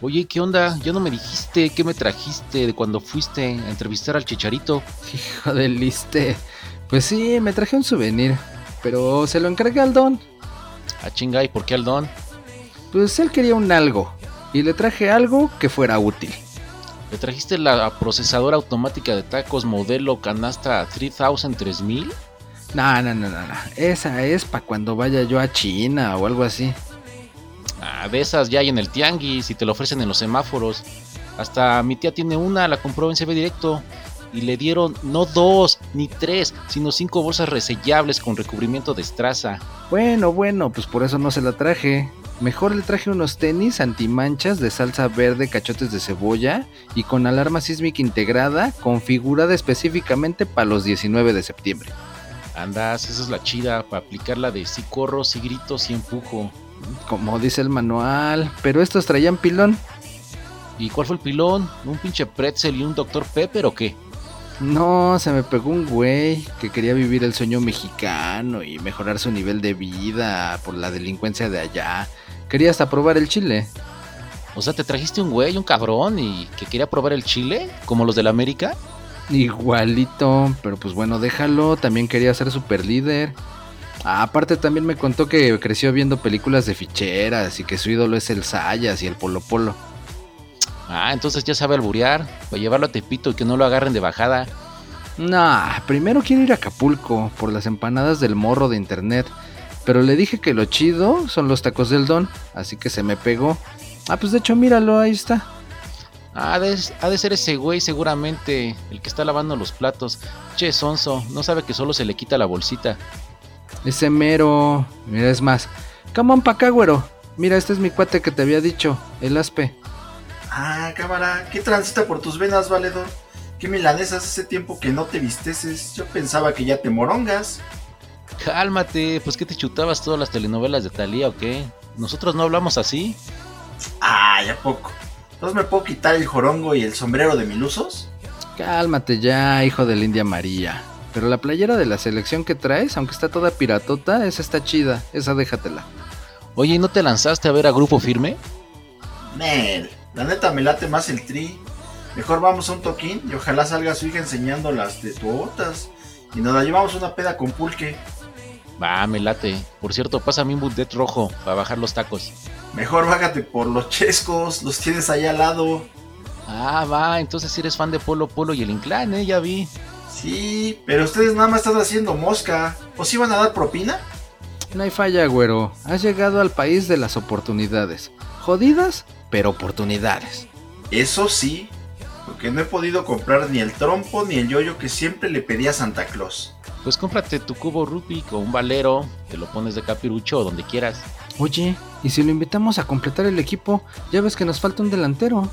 Oye, ¿qué onda? Ya no me dijiste qué me trajiste de cuando fuiste a entrevistar al chicharito. Hijo del liste. Pues sí, me traje un souvenir, pero se lo encargué al don. A ah, chinga, ¿y por qué al don? Pues él quería un algo, y le traje algo que fuera útil. ¿Le trajiste la procesadora automática de tacos modelo canasta 3000 3000? No, no, no, no, no. Esa es para cuando vaya yo a China o algo así. Ah, de esas ya hay en el tianguis y te lo ofrecen en los semáforos. Hasta mi tía tiene una, la compró en CB Directo. Y le dieron no dos ni tres, sino cinco bolsas resellables con recubrimiento de estraza. Bueno, bueno, pues por eso no se la traje. Mejor le traje unos tenis antimanchas de salsa verde, cachotes de cebolla y con alarma sísmica integrada, configurada específicamente para los 19 de septiembre. Andas, esa es la chida, para aplicarla de sí corro, sí grito, sí empujo. Como dice el manual, pero estos traían pilón. ¿Y cuál fue el pilón? ¿Un pinche pretzel y un Dr. Pepper o qué? No, se me pegó un güey que quería vivir el sueño mexicano y mejorar su nivel de vida por la delincuencia de allá. Quería hasta probar el chile. O sea, ¿te trajiste un güey, un cabrón, y que quería probar el chile? ¿Como los de la América? Igualito, pero pues bueno, déjalo. También quería ser super líder. Ah, aparte también me contó que creció viendo películas de ficheras y que su ídolo es el Sayas y el Polo Polo. Ah, entonces ya sabe alburear, para llevarlo a Tepito y que no lo agarren de bajada. Nah, primero quiero ir a Acapulco por las empanadas del morro de internet. Pero le dije que lo chido son los tacos del don, así que se me pegó. Ah, pues de hecho, míralo, ahí está. Ah, ha de ser ese güey seguramente, el que está lavando los platos. Che, sonso, no sabe que solo se le quita la bolsita. Ese mero. Mira, es más. Come on pa' acá, güero. Mira, este es mi cuate que te había dicho, el aspe. Ah, cámara, ¿qué transita por tus venas, valedor? ¿Qué milanesas hace tiempo que no te visteces? Yo pensaba que ya te morongas. Cálmate, pues que te chutabas todas las telenovelas de Talía o qué? ¿Nosotros no hablamos así? Ah, ya poco. ¿Entonces me puedo quitar el jorongo y el sombrero de milusos? Cálmate ya, hijo de la India María. Pero la playera de la selección que traes, aunque está toda piratota, esa está chida, esa déjatela. Oye, ¿y no te lanzaste a ver a Grupo Firme? Nel, la neta me late más el tri. Mejor vamos a un toquín y ojalá salga su hija enseñando las tetuotas. Y nos la llevamos una peda con pulque. Va, me late. Por cierto, pásame un budet rojo para bajar los tacos. Mejor bájate por los chescos, los tienes ahí al lado. Ah, va, entonces si eres fan de Polo Polo y el Inclán, ¿eh? Ya vi. Sí, pero ustedes nada más están haciendo mosca. ¿Os iban a dar propina? No hay falla, güero. Has llegado al país de las oportunidades. Jodidas, pero oportunidades. Eso sí, porque no he podido comprar ni el trompo ni el yoyo que siempre le pedía a Santa Claus. Pues cómprate tu cubo Rubik o un valero, te lo pones de capirucho o donde quieras. Oye, ¿y si lo invitamos a completar el equipo? Ya ves que nos falta un delantero.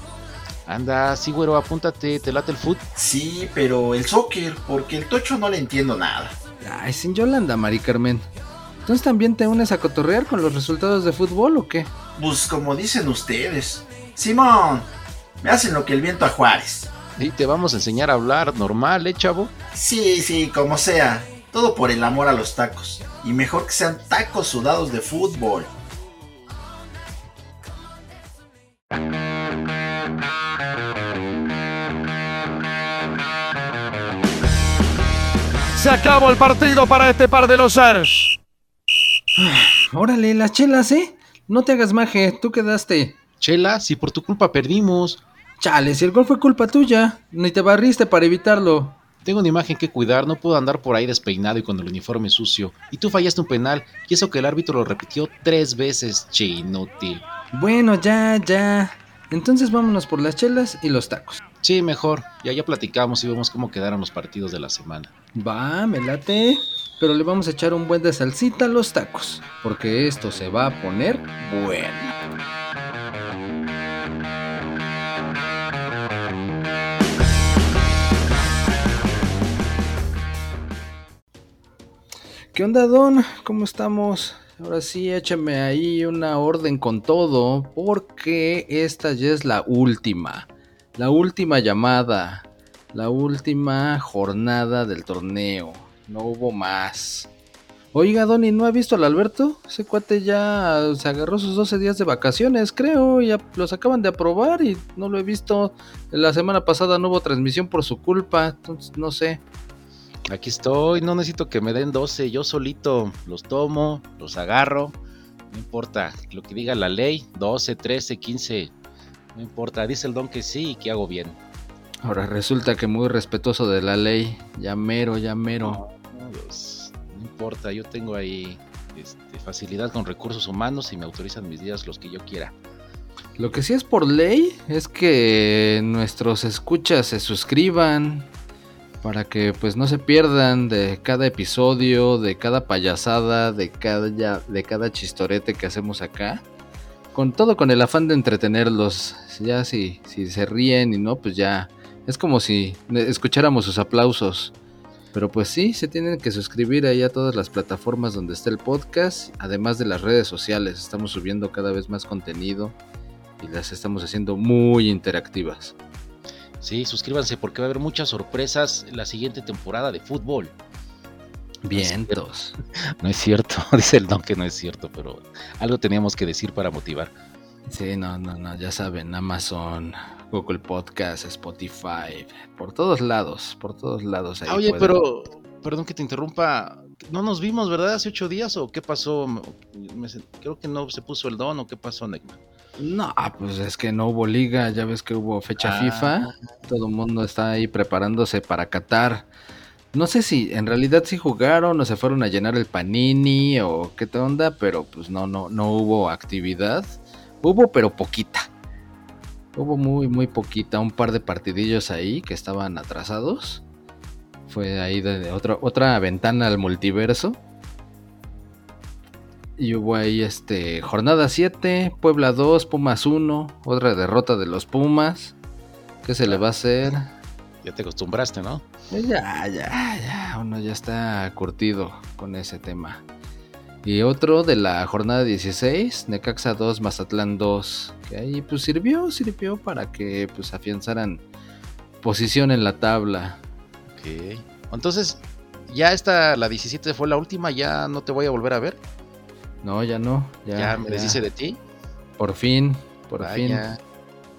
Anda, sí, güero, apúntate, ¿te late el foot? Sí, pero el soccer, porque el tocho no le entiendo nada. Ay, sin Yolanda, Mari Carmen. Entonces también te unes a cotorrear con los resultados de fútbol o qué? Pues como dicen ustedes. Simón, me hacen lo que el viento a Juárez. Y te vamos a enseñar a hablar normal, ¿eh, chavo? Sí, sí, como sea. Todo por el amor a los tacos. Y mejor que sean tacos sudados de fútbol. Se acabó el partido para este par de los Ars. Órale, las chelas, ¿eh? No te hagas maje, tú quedaste. Chela, si por tu culpa perdimos. Chale, si el gol fue culpa tuya, ni te barriste para evitarlo. Tengo una imagen que cuidar, no puedo andar por ahí despeinado y con el uniforme sucio. Y tú fallaste un penal, y eso que el árbitro lo repitió tres veces, che inútil. Bueno, ya, ya. Entonces vámonos por las chelas y los tacos. Sí, mejor. Ya ya platicamos y vemos cómo quedaron los partidos de la semana. Va, me late. Pero le vamos a echar un buen de salsita a los tacos, porque esto se va a poner bueno. ¿Qué onda, Don? ¿Cómo estamos? Ahora sí, échame ahí una orden con todo, porque esta ya es la última. La última llamada. La última jornada del torneo. No hubo más. Oiga, Donny, ¿no ha visto al Alberto? Ese cuate ya se agarró sus 12 días de vacaciones, creo. Ya los acaban de aprobar y no lo he visto. La semana pasada no hubo transmisión por su culpa, entonces no sé. Aquí estoy, no necesito que me den 12, yo solito los tomo, los agarro, no importa lo que diga la ley, 12, 13, 15, no importa, dice el don que sí y que hago bien. Ahora resulta que muy respetuoso de la ley, ya mero, ya mero. No, Dios, no importa, yo tengo ahí este, facilidad con recursos humanos y me autorizan mis días los que yo quiera. Lo que sí es por ley es que nuestros escuchas se suscriban para que pues no se pierdan de cada episodio, de cada payasada, de cada, de cada chistorete que hacemos acá. Con todo con el afán de entretenerlos. Ya si, si se ríen y no, pues ya es como si escucháramos sus aplausos. Pero pues sí, se tienen que suscribir ahí a todas las plataformas donde está el podcast, además de las redes sociales. Estamos subiendo cada vez más contenido y las estamos haciendo muy interactivas. Sí, suscríbanse porque va a haber muchas sorpresas la siguiente temporada de fútbol. Vientos. No es cierto, dice el don que no es cierto, pero algo teníamos que decir para motivar. Sí, no, no, no, ya saben, Amazon, Google Podcast, Spotify, por todos lados, por todos lados. Ahí Oye, pueden- pero, perdón que te interrumpa, no nos vimos, ¿verdad? Hace ocho días o qué pasó? Creo que no se puso el don o qué pasó, Neckman. No, pues es que no hubo liga, ya ves que hubo fecha Ah. FIFA, todo el mundo está ahí preparándose para Qatar. No sé si en realidad sí jugaron o se fueron a llenar el panini o qué onda, pero pues no, no, no hubo actividad. Hubo, pero poquita. Hubo muy, muy poquita, un par de partidillos ahí que estaban atrasados. Fue ahí de, de otra, otra ventana al multiverso. Y hubo ahí este jornada 7, Puebla 2, Pumas 1, otra derrota de los Pumas. ¿Qué se le va a hacer? Ya te acostumbraste, ¿no? Pues ya, ya, ya, uno ya está curtido con ese tema. Y otro de la jornada 16, Necaxa 2, Mazatlán 2, que ahí pues sirvió, sirvió para que pues afianzaran posición en la tabla. Ok. Entonces, ya esta, la 17 fue la última, ya no te voy a volver a ver. No, ya no, Ya, ya, me ya. deshice de ti. Por fin, por fin.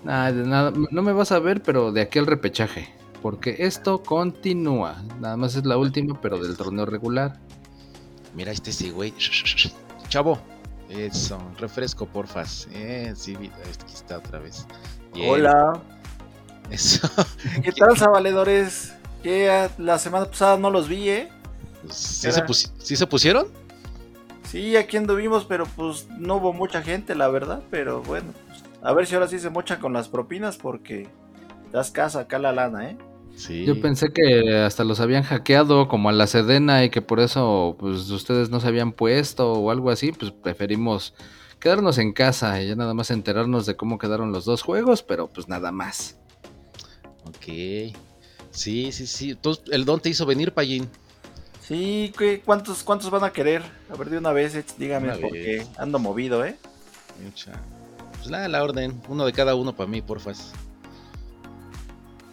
Nada, de nada, no me vas a ver, pero de aquí al repechaje. Porque esto continúa. Nada más es la última, pero del torneo regular. Mira este sí, güey. Chavo. Eso, refresco, porfas. Eh, sí, aquí está otra vez. Bien. Hola, Eso. ¿qué tal, valedores? Que la semana pasada no los vi, ¿eh? ¿Sí se, sí se pusieron? Sí, aquí anduvimos, pero pues no hubo mucha gente, la verdad. Pero bueno, pues, a ver si ahora sí se mochan con las propinas porque das casa acá la lana, ¿eh? Sí. Yo pensé que hasta los habían hackeado como a la Sedena y que por eso pues ustedes no se habían puesto o algo así. Pues preferimos quedarnos en casa y ya nada más enterarnos de cómo quedaron los dos juegos, pero pues nada más. Ok. Sí, sí, sí. Entonces, el don te hizo venir, Payín. Sí, ¿qué- ¿cuántos, ¿cuántos van a querer? A ver, de una vez, eh, dígame, Una porque vez. ando movido, ¿eh? Mucha. Pues la, la orden. Uno de cada uno para mí, porfas.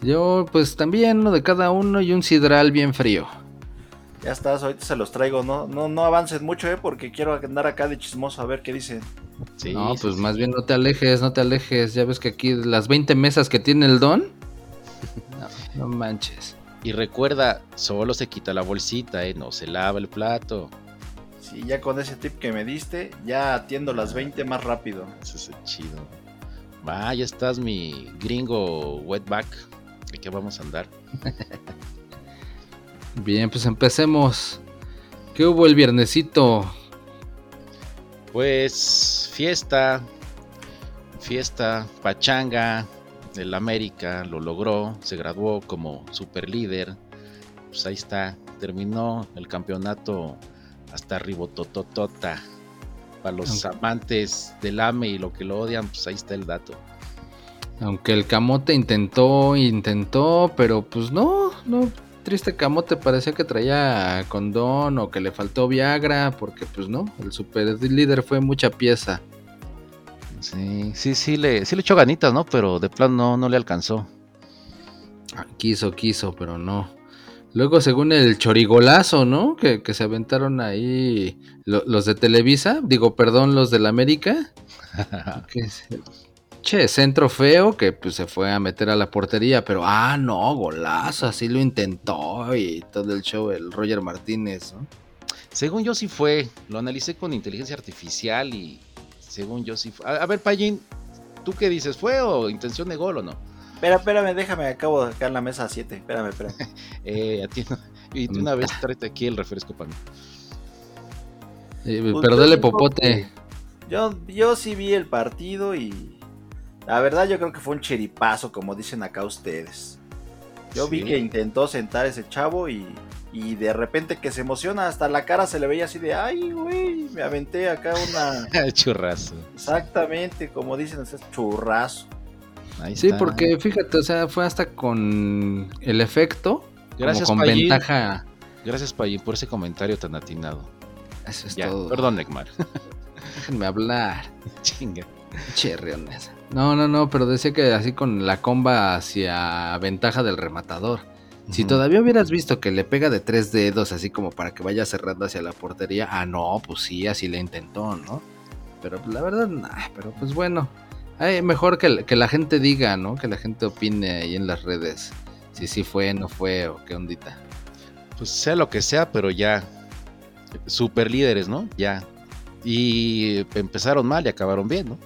Yo pues también uno de cada uno y un sidral bien frío. Ya estás, ahorita se los traigo, no, no, no avancen mucho, ¿eh? Porque quiero andar acá de chismoso a ver qué dicen. Sí, no, sí, pues sí. más bien no te alejes, no te alejes. Ya ves que aquí las 20 mesas que tiene el don. No, no manches. Y recuerda, solo se quita la bolsita, ¿eh? No se lava el plato. Sí, ya con ese tip que me diste, ya atiendo las 20 más rápido. Eso es chido. Va, ya estás mi gringo wetback. ¿De qué vamos a andar? Bien, pues empecemos. ¿Qué hubo el viernesito? Pues fiesta, fiesta, pachanga, el América lo logró, se graduó como super líder. Pues ahí está, terminó el campeonato hasta ribotototota. Para los amantes del AME y lo que lo odian, pues ahí está el dato. Aunque el camote intentó, intentó, pero pues no, no. Triste camote parecía que traía condón o que le faltó Viagra, porque pues no, el super líder fue mucha pieza. Sí, sí, sí le, sí le echó ganitas, ¿no? Pero de plano no, no le alcanzó. Ah, Quiso, quiso, pero no. Luego, según el chorigolazo, ¿no? Que, que se aventaron ahí lo- los de Televisa, digo, perdón, los del América. que che, centro feo que pues se fue a meter a la portería, pero ah, no, golazo, así lo intentó y todo el show, el Roger Martínez, ¿no? Según yo sí fue, lo analicé con inteligencia artificial y según yo sí fue. A, a ver, Payín, ¿tú qué dices? ¿Fue o intención de gol o no? Espera, espérame, déjame, acabo de en la mesa 7. Espérame, espérame. Eh, a ti no. Y de una vez tráete aquí el refresco para mí. Eh, Pues pero dale popote. Yo, yo sí vi el partido y la verdad yo creo que fue un chiripazo, como dicen acá ustedes. Yo vi que intentó sentar ese chavo y, y de repente que se emociona, hasta la cara se le veía así de, ay, güey, me aventé acá una... Churrazo. Exactamente, como dicen, ese churrazo. Ahí Sí, está. porque fíjate, o sea, fue hasta con el efecto, Gracias, como con Payín. ventaja. Gracias, Payín, por ese comentario tan atinado. Eso es Ya, todo. perdón, Neymar. Déjenme hablar. Chinga. Chirriones. No, no, no, pero decía que así con la comba hacia ventaja del rematador. Si todavía hubieras visto que le pega de tres dedos, así como para que vaya cerrando hacia la portería, ah, no, pues sí, así le intentó, ¿no? Pero pues, la verdad, nah, pero pues bueno. Ay, mejor que, que la gente diga, ¿no? Que la gente opine ahí en las redes. Si sí fue, no fue o qué ondita. Pues sea lo que sea, pero ya. Super líderes, ¿no? Ya. Y empezaron mal y acabaron bien, ¿no?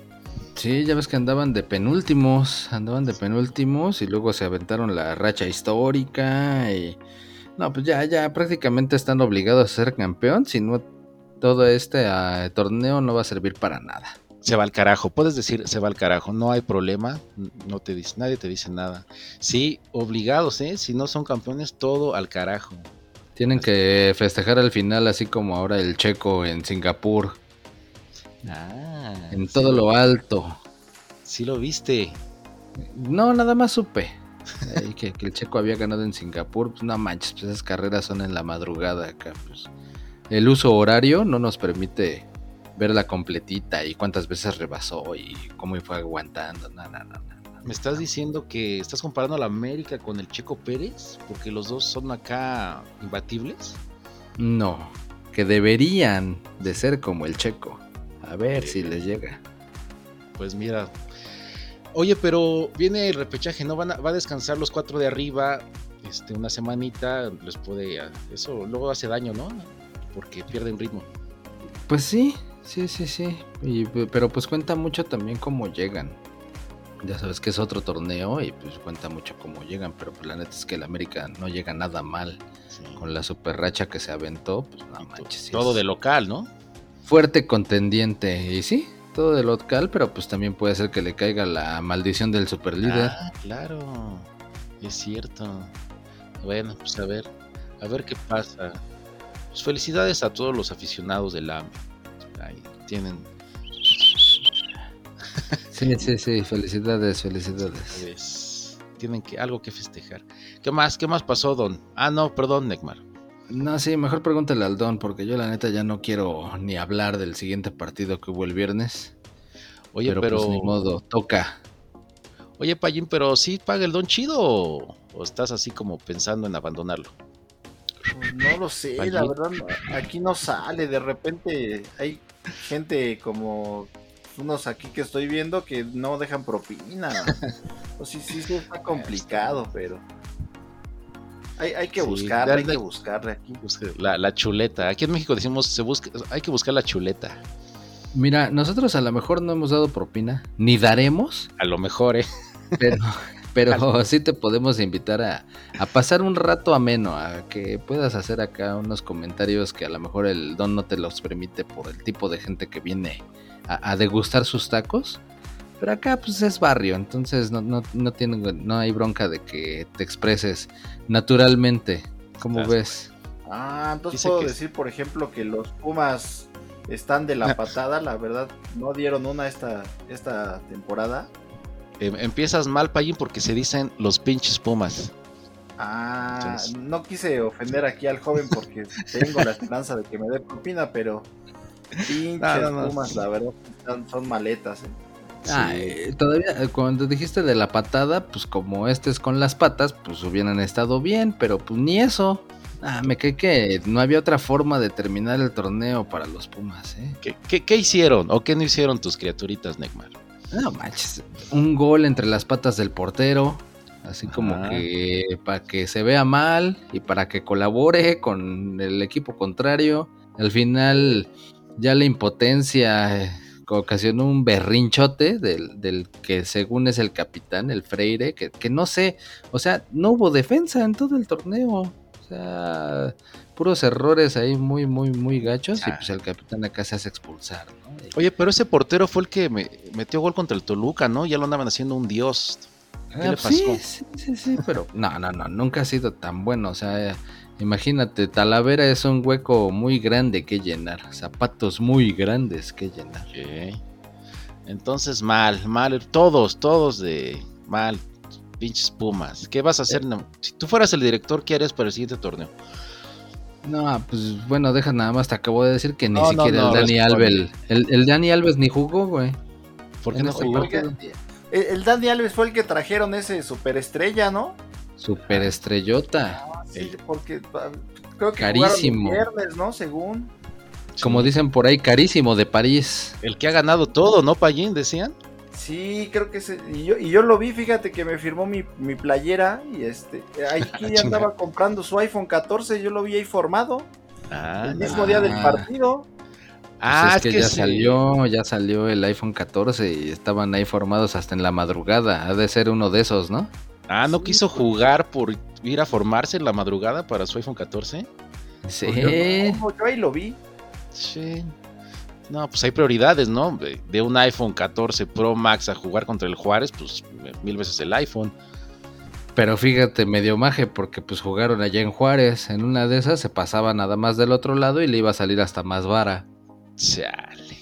Sí, ya ves que andaban de penúltimos, andaban de penúltimos y luego se aventaron la racha histórica y... No, pues ya, ya prácticamente están obligados a ser campeón, si no todo este ah, torneo no va a servir para nada. Se va al carajo. Puedes decir se va al carajo. No hay problema. No te dice, nadie te dice nada. Sí, obligados, ¿eh? Si no son campeones, todo al carajo. Tienen que festejar al final así como ahora el checo en Singapur, Ah. En sí todo lo alto. Sí lo viste. No, nada más supe. Ahí que, que el checo había ganado en Singapur, pues no manches, pues esas carreras son en la madrugada acá, pues. El uso horario no nos permite verla completita y cuántas veces rebasó y cómo fue aguantando. No, no, no, no. ¿Me estás diciendo que estás comparando a la América con el Checo Pérez? Porque los dos son acá imbatibles. No, que deberían de ser como el checo. A ver si les llega. Pues mira. Oye, pero viene el repechaje, ¿no? Van a, va a descansar los cuatro de arriba. Este, una semanita les puede. Eso luego hace daño, ¿no? Porque pierden ritmo. Pues sí, sí, sí, sí. Y, pero pues cuenta mucho también cómo llegan. Ya sabes que es otro torneo y pues cuenta mucho cómo llegan, pero pues la neta es que el América no llega nada mal Sí. con la super racha que se aventó, pues no manches. todo es de local, ¿no? Fuerte contendiente y sí, todo de local, pero pues también puede ser que le caiga la maldición del super líder. Ah, claro. Es cierto. Bueno, pues a ver. A ver qué pasa. Pues felicidades a todos los aficionados del AME. Ahí tienen. Sí, sí, sí, felicidades, felicidades. pues, tienen que algo que festejar. ¿Qué más? ¿Qué más pasó, Don? Ah, no, perdón, Necmar. No, sí, mejor pregúntale al Don, porque yo la neta ya no quiero ni hablar del siguiente partido que hubo el viernes. Oye, pero, pero. pues ni modo, toca. Oye, Payín, pero sí paga el Don chido o, o estás así como pensando en abandonarlo? Pues no lo sé, la verdad, aquí no sale. De repente hay gente como unos aquí que estoy viendo que no dejan propina. Pues sí, sí, sí, está complicado, pero. Hay, hay que Sí, buscarle, hay que buscarle La, la chuleta. Aquí en México decimos, se busca, hay que buscar la chuleta. Mira, nosotros a lo mejor no hemos dado propina, ni daremos, A lo mejor, ¿eh? pero, pero sí te podemos invitar a, a pasar un rato ameno, a que puedas hacer acá unos comentarios que a lo mejor el don no te los permite por el tipo de gente que viene a, a degustar sus tacos. Pero acá pues es barrio, entonces no, no, no, tiene, no hay bronca de que te expreses naturalmente. ¿Cómo Estás- ves? Ah, entonces Dice puedo que- decir, por ejemplo, que los Pumas están de Ah. la patada. La verdad, no dieron una esta, esta temporada. Em- empiezas mal, Payín, porque se dicen los pinches pumas. Ah, Entonces- no quise ofender aquí al joven porque tengo la esperanza de que me dé propina, pero pinches No, no, no. Pumas, la verdad, son, son maletas. eh. Ah, eh, todavía eh, cuando dijiste de la patada, pues como este es con las patas, pues hubieran estado bien, pero pues ni eso. Ah, me cae que no había otra forma de terminar el torneo para los Pumas, ¿eh? ¿Qué, qué, qué hicieron o qué no hicieron tus criaturitas, Neymar? No manches, un gol entre las patas del portero, así como Ajá. que para que se vea mal y para que colabore con el equipo contrario. Al final ya la impotencia eh, ocasionó un berrinchote del, del que según es el capitán, el Freire, que, que no sé, o sea, no hubo defensa en todo el torneo. O sea, puros errores ahí muy, muy, muy gachos y pues el capitán acá se hace expulsar, ¿no? Oye, pero ese portero fue el que me metió gol contra el Toluca, ¿no? Ya lo andaban haciendo un dios. ¿Qué Ah, le pues sí, pasó? Sí, sí, sí, pero no, no, no, nunca ha sido tan bueno. O sea, imagínate, Talavera es un hueco muy grande que llenar, zapatos muy grandes que llenar. Ok. Entonces, mal, mal. Todos, todos de mal. Pinches Pumas. ¿Qué vas a hacer? No, Si tú fueras el director, ¿qué harías para el siguiente torneo? No, pues bueno, deja nada más, te acabo de decir que ni No, siquiera no, el Dani. Alves, el, el Dani Alves ni jugó, güey. ¿Por qué no este jugó? el, el Dani Alves fue el que trajeron ese superestrella, ¿no? Super estrellota. Sí, porque ah, creo que Carísimo. jugaron el viernes, ¿no? Según. Como Sí. dicen por ahí, carísimo de París. El que ha ganado todo, ¿no, Payín? Decían. Sí, creo que. Y yo, y yo lo vi, fíjate que me firmó mi, mi playera y este. Aquí Chinga. andaba comprando su iPhone 14, yo lo vi ahí formado. Ah, el mismo día del ah. partido. ah, Pues es que, ya sí. salió, ya salió el iPhone 14 y estaban ahí formados hasta en la madrugada. Ha de ser uno de esos, ¿no? Ah, ¿no Sí, quiso pues. jugar por ir a formarse en la madrugada para su iPhone 14? Sí. Yo, yo ahí lo vi. Sí. No, pues hay prioridades, ¿no? De, de un iPhone 14 Pro Max a jugar contra el Juárez, pues mil veces el iPhone. Pero fíjate, medio maje, porque pues jugaron allá en Juárez. En una de esas se pasaba nada más del otro lado y le iba a salir hasta más vara. Chale.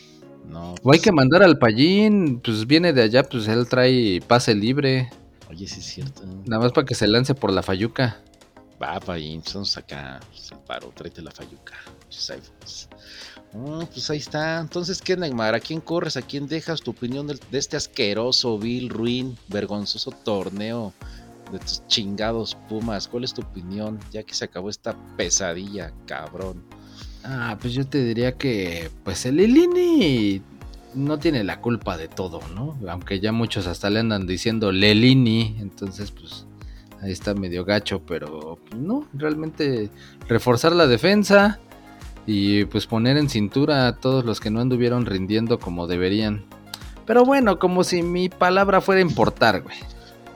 No. O hay pues, que mandar al Pallín, pues viene de allá, pues él trae pase libre. Oye, sí es cierto. Nada más para que se lance por la Fayuca. Va, Payín, vamos acá. Se paro, tráete la Fayuca. Mm, pues ahí está. Entonces, ¿qué, Neymar? ¿A quién corres? ¿A quién dejas tu opinión de, este asqueroso, vil, ruin, vergonzoso torneo de tus chingados Pumas? ¿Cuál es tu opinión? Ya que se acabó esta pesadilla, cabrón. Ah, pues yo te diría que pues el Lilini no tiene la culpa de todo, ¿no? Aunque ya muchos hasta le andan diciendo Lelini, entonces pues ahí está medio gacho, pero pues, no, realmente reforzar la defensa y pues poner en cintura a todos los que no anduvieron rindiendo como deberían. Pero bueno, como si mi palabra fuera importar, güey.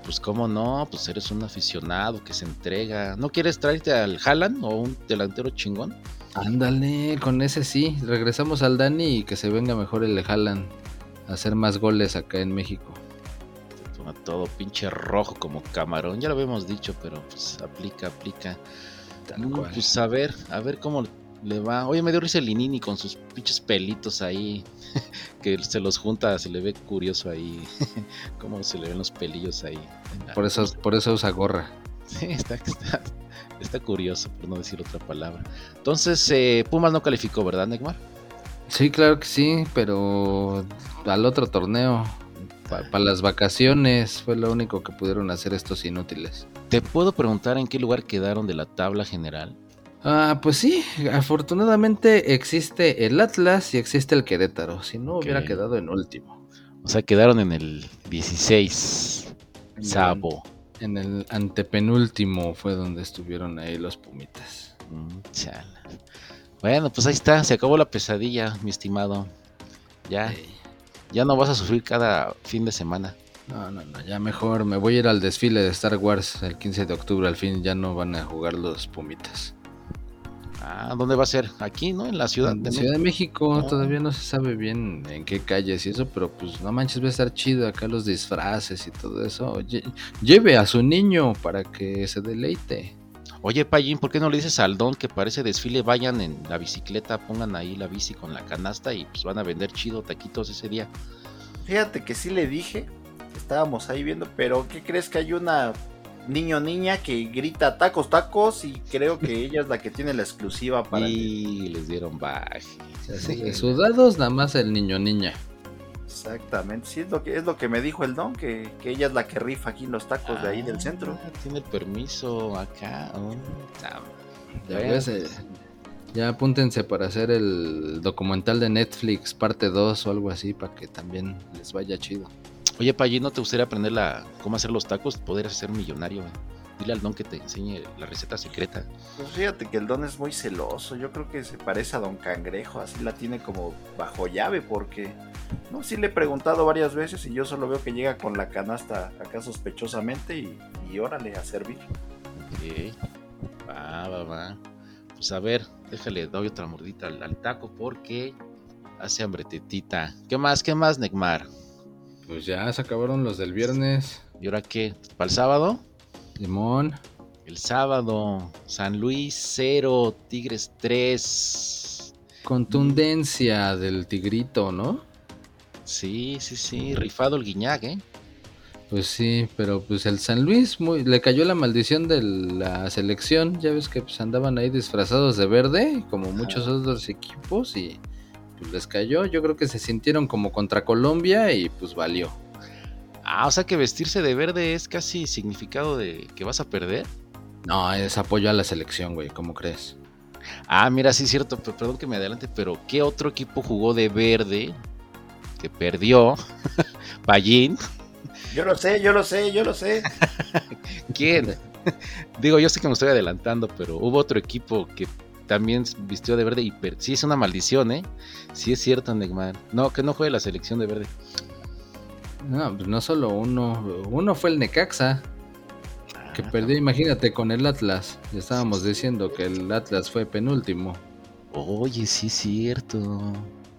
Pues cómo no, pues eres un aficionado que se entrega. ¿No quieres traerte al Haaland o un delantero chingón? Ándale, con ese sí. Regresamos al Dani y que se venga mejor el Haaland a hacer más goles acá en México. Te toma todo pinche rojo como camarón. Ya lo habíamos dicho, pero pues aplica, aplica. Tal Mm, cual. Pues a ver, a ver cómo le va. Oye, me dio risa el Linini con sus pinches pelitos ahí. que se los junta, se le ve curioso ahí. cómo se le ven los pelillos ahí. Por eso, por eso usa gorra. Sí, está, está, está curioso, por no decir otra palabra. Entonces, eh, Pumas no calificó, ¿verdad, Neymar? Sí, claro que sí, pero al otro torneo, para las vacaciones, fue lo único que pudieron hacer estos inútiles. ¿Te puedo preguntar en qué lugar quedaron de la tabla general? Ah, pues sí, afortunadamente existe el Atlas y existe el Querétaro, si no hubiera quedado en último. O sea, quedaron en el 16. En el- Sabo. En el antepenúltimo fue donde estuvieron ahí los Pumitas. Mm, chala. Bueno, pues ahí está, se acabó la pesadilla, mi estimado. Ya, ya no vas a sufrir cada fin de semana. No, no, no, ya mejor me voy a ir al desfile de Star Wars el 15 de octubre, al fin ya no van a jugar los Pumitas. Ah, ¿dónde va a ser? Aquí, ¿no? En la ciudad En de Ciudad de México. México todavía no se sabe bien en qué calles y eso, pero pues no manches, va a estar chido acá los disfraces y todo eso. Lle- Lleve a su niño para que se deleite. Oye, Payín, ¿por qué no le dices al Don que para ese desfile vayan en la bicicleta, pongan ahí la bici con la canasta y pues van a vender chido taquitos ese día? Fíjate que sí le dije, estábamos ahí viendo, pero ¿qué crees que hay una niño niña que grita tacos, tacos y creo que ella es la que tiene la exclusiva para el- Y les dieron baje. Así, Sudados nada más el niño niña. Exactamente, sí, es lo que, es lo que me dijo el don, que, que ella es la que rifa aquí los tacos de ahí del centro. Ah, Tiene permiso acá. oh, Ya, eh, ya apúntense para hacer el documental de Netflix, parte 2 o algo así, para que también les vaya chido. Oye, Pallín, ¿no te gustaría aprender la, cómo hacer los tacos? Podrías ser millonario. Dile al don que te enseñe la receta secreta. Pues fíjate que el don es muy celoso, yo creo que se parece a don Cangrejo, así la tiene como bajo llave, porque no, sí le he preguntado varias veces y yo solo veo que llega con la canasta acá sospechosamente y, y órale a servir. Ok. Va, va, va. Pues a ver, déjale, doy otra mordita al, al taco porque hace hambre tetita. ¿Qué más, qué más, Necmar? Pues ya se acabaron los del viernes. ¿Y ahora qué? ¿Para el sábado? Limón. El sábado, San Luis 0, Tigres 3. Contundencia del tigrito, ¿no? Sí, sí, sí, rifado el guiñac, ¿eh? Pues sí, pero pues el San Luis muy, le cayó la maldición de la selección. Ya ves que pues andaban ahí disfrazados de verde, como muchos otros equipos, y pues les cayó. Yo creo que se sintieron como contra Colombia y pues valió. Ah, o sea que vestirse de verde es casi significado de que vas a perder. No, es apoyo a la selección, güey, ¿cómo crees? Ah, mira, sí es cierto, pero perdón que me adelante, pero ¿qué otro equipo jugó de verde que perdió? Pallín. Yo lo sé, yo lo sé, yo lo sé. ¿Quién? Digo, yo sé que me estoy adelantando, pero hubo otro equipo que también vistió de verde y sí es una maldición, ¿eh? Sí es cierto, Neymar. No, que no juegue la selección de verde. No, pues no solo uno. Uno fue el Necaxa, que Ah, perdió, imagínate, con el Atlas. Ya estábamos diciendo que el Atlas fue penúltimo. Oye, sí es cierto.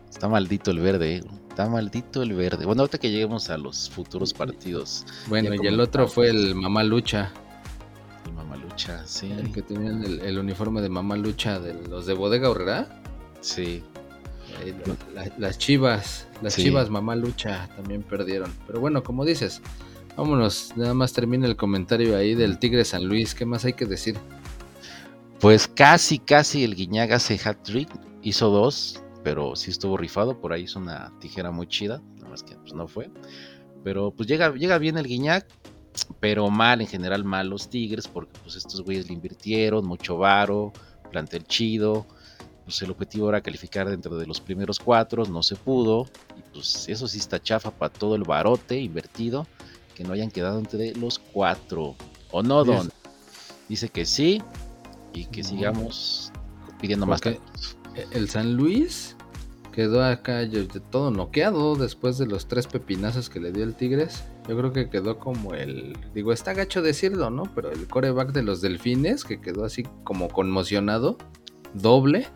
Está maldito el verde, ¿eh? Está maldito el verde. Bueno, ahorita que lleguemos a los futuros partidos. Bueno, y el otro fue el Mamá Lucha. Mamalucha, sí. El que tenían el, el uniforme de Mamá Lucha de los de Bodega Horrera. Sí. La- la- las chivas, las Sí. chivas Mamá Lucha también perdieron. Pero bueno, como dices, vámonos, nada más termina el comentario ahí del Tigre San Luis. ¿Qué más hay que decir? Pues casi, casi el Guiñaga hace hat-trick. Hizo dos, pero sí estuvo rifado. Por ahí hizo una tijera muy chida. Nada más que pues, no fue. Pero pues llega, llega bien el Guiñac. Pero mal, en general mal los Tigres. Porque pues estos güeyes le invirtieron mucho varo. Plantel chido. Pues el objetivo era calificar dentro de los primeros cuatro. No se pudo. Y pues eso sí está chafa para todo el barote invertido. Que no hayan quedado entre los cuatro. ¿O no, Don? Dice que sí. Y que No. sigamos pidiendo más Porque tacos. el San Luis quedó acá yo- todo noqueado después de los tres pepinazos que le dio el Tigres. Yo creo que quedó como el, digo, está gacho decirlo, ¿no? Pero el coreback de los Delfines, que quedó así como conmocionado, doble.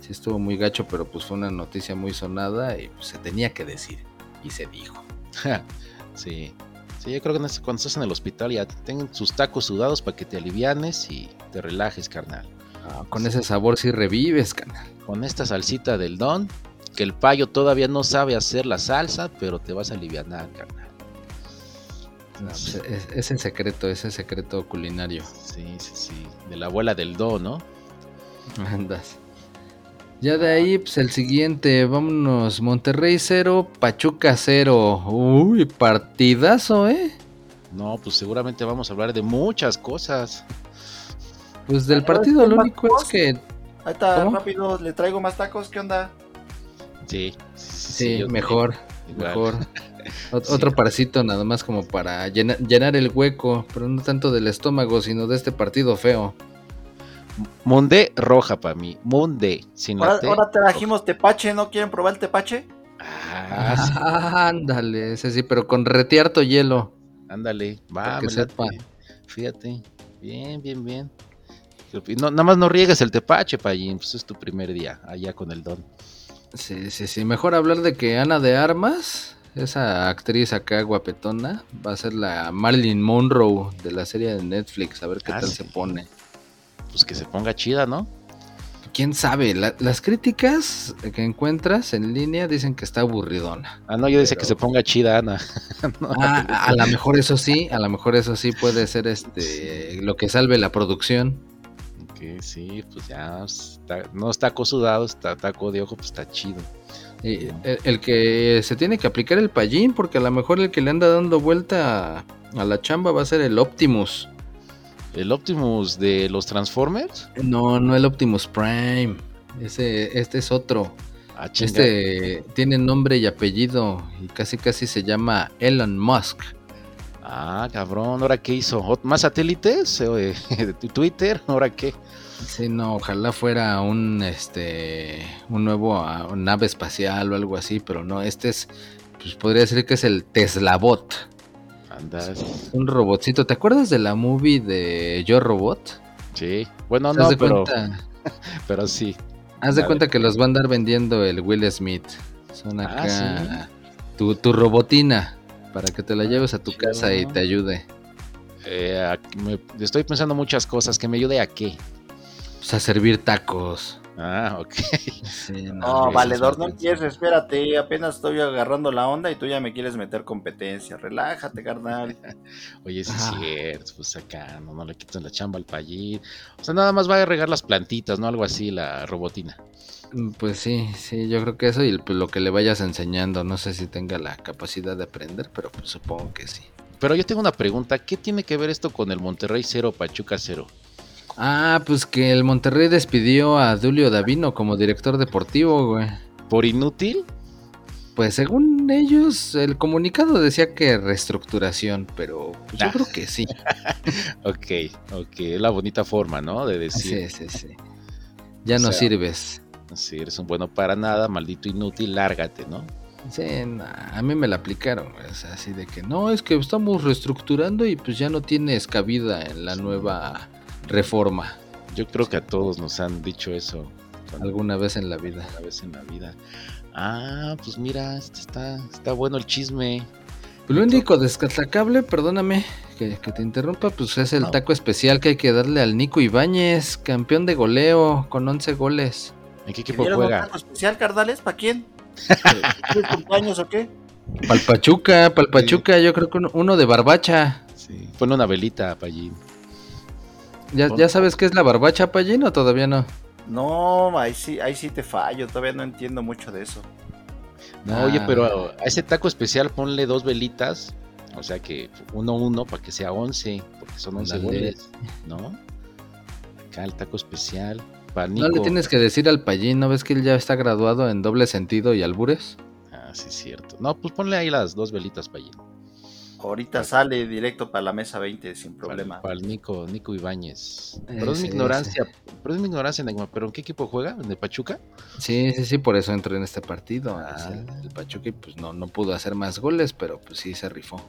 Sí estuvo muy gacho, pero pues fue una noticia muy sonada y pues, se tenía que decir. Y se dijo. sí. Sí, yo creo que cuando estás en el hospital ya tengan sus tacos sudados para que te alivianes y te relajes, carnal. Ah, con ese sabor sí revives, canal. Con esta salsita del don, que el payo todavía no sabe hacer la salsa, pero te vas a alivianar, carnal. No, pues, es- ese secreto, ese secreto culinario. Sí, sí, sí. De la abuela del don, ¿no? Andas. Ya de ahí, pues el siguiente, vámonos. Monterrey 0, Pachuca 0. Uy, partidazo, ¿eh? No, pues seguramente vamos a hablar de muchas cosas. Pues del Ah, partido ¿es lo único es que, Ahí está, ¿Cómo? rápido, le traigo más tacos, ¿qué onda? Sí, sí, mejor, igual. mejor. Ot- Sí. Otro parcito nada más como para llena- llenar el hueco, pero no tanto del estómago, sino de este partido feo. Munde roja para mí. Munde. Sin Ahora, ahora trajimos tepache, ¿no quieren probar el tepache? Ah, sí, ándale, ese sí, pero con retiarto hielo. ándale. Va, que sepa. Fíjate. Bien, bien, bien. No, nada más no riegues el tepache, Payín. Pues es tu primer día allá con el don. Sí, sí, sí. Mejor hablar de que Ana de Armas, esa actriz acá guapetona, va a ser la Marilyn Monroe de la serie de Netflix. A ver qué Ah, tal sí. se pone. Pues que se ponga chida, ¿no? Quién sabe, La- las críticas que encuentras en línea dicen que está aburridona. Ah, no, yo Pero- que se ponga chida, Ana. No, Ah, a lo mejor eso sí, a lo mejor eso sí puede ser este lo que salve la producción. Sí, pues ya está- no está taco sudado, está taco de ojo, pues está chido. Eh, el, el que se tiene que aplicar el pallín, porque a lo mejor el que le anda dando vuelta a, la chamba va a ser el Optimus. ¿El Optimus de los Transformers? No, no el Optimus Prime. Ese, este es otro. Ah. Este tiene nombre y apellido y casi casi se llama Elon Musk. Ah, cabrón, ¿ahora qué hizo? ¿Ot- ¿Más satélites? Eh, ¿De tu Twitter? ¿Ahora qué? Sí, no, ojalá fuera un este un nuevo ah, nave espacial o algo así, pero no, este es pues podría decir que es el Tesla Bot. Andas. Un robotcito. ¿Te acuerdas de la movie de Yo Robot? Sí. Bueno, no, de pero, cuenta, pero sí. haz de A cuenta que los va a andar vendiendo el Will Smith. Son Ah, acá tu, tu robotina para que te la lleves a tu chido. casa y te ayude. Eh, a- me- estoy pensando muchas cosas. ¿Que me ayude a qué? Pues a servir tacos. Ah, ok. Sí, No, esas valedor, no empieces, espérate, apenas estoy agarrando la onda y tú ya me quieres meter competencia. Relájate, carnal. Oye, sí Ah. es cierto. Pues acá no, no le quitan la chamba al payín. O sea, nada más va a regar las plantitas, ¿no? Algo así, la robotina. Mm, Pues sí, sí, yo creo que eso y pues, lo que le vayas enseñando. No sé si tenga la capacidad de aprender, pero pues supongo que sí. Pero yo tengo una pregunta. ¿Qué tiene que ver esto con el Monterrey 0 Pachuca 0? Ah, pues que el Monterrey despidió a Dulio Davino como director deportivo, güey. ¿Por inútil? Pues según ellos, el comunicado decía que reestructuración, pero pues, yo Ah. creo que sí. Ok, ok. Es la bonita forma, ¿no? De decir, Sí, sí, sí. Ya O no sea, sirves. Si eres un bueno para nada, maldito inútil, lárgate, ¿no? Sí, nah, a mí me la aplicaron, sea, así de que no, es que estamos reestructurando y pues ya no tienes cabida en la nueva reforma Yo creo que a todos nos han dicho eso alguna vez en la vida. una vez en la vida. Ah, pues mira, este está, está bueno el chisme. Lo único destacable, perdóname que, que te interrumpa, pues es el No. taco especial que hay que darle al Nico Ibáñez, campeón de goleo con 11 goles. ¿En qué ¿Te equipo un juega? taco especial, carnales? ¿Para quién? ¿Tienes cumpleaños o qué? Palpachuca, Palpachuca, yo creo que uno, uno de barbacha. Sí. Ponle una velita, Pallín. ¿Ya, ¿Ya sabes qué es la barbacha, Pallín, o todavía no? No, ahí sí, ahí sí te fallo, todavía no entiendo mucho de eso. No, Ah. oye, pero a ese taco especial ponle dos velitas. O sea que uno uno para que sea 11, porque son 11 Ándale. goles, ¿no? Acá el taco especial. No le tienes que decir al Pallín, ¿no ves que él ya está graduado en doble sentido y albures? Ah, sí, es cierto. No, pues ponle ahí las dos velitas, Pallín. Ahorita sale directo para la mesa 20 sin problema. Para, el Nico, Nico Ibáñez. Pero es Ese, mi ignorancia. Pero es mi ignorancia, Neymar. ¿Pero en qué equipo juega? ¿En el Pachuca? Sí, sí, sí, por eso entró en este partido. Ah. Es el, el Pachuca y pues no, no pudo hacer más goles, pero pues sí se rifó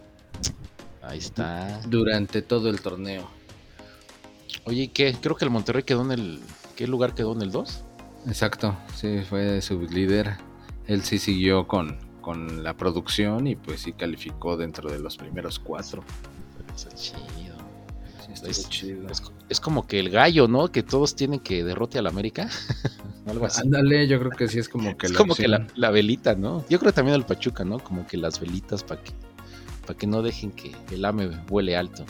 Ahí está. durante todo el torneo. Oye, ¿y ¿qué? Creo que el Monterrey quedó en el. ¿Qué lugar quedó en el 2? Exacto, sí, fue su líder. Él sí siguió con, con la producción y pues sí calificó dentro de los primeros cuatro. Está chido. Sí, estuvo Es, chido. es- es como que el gallo, ¿no? Que todos tienen que derrote al América. Algo así. Ándale, yo creo que sí es como que es la como que la, la velita, ¿no? Yo creo también al Pachuca, ¿no? Como que las velitas para que, para que no dejen que el AME vuele alto.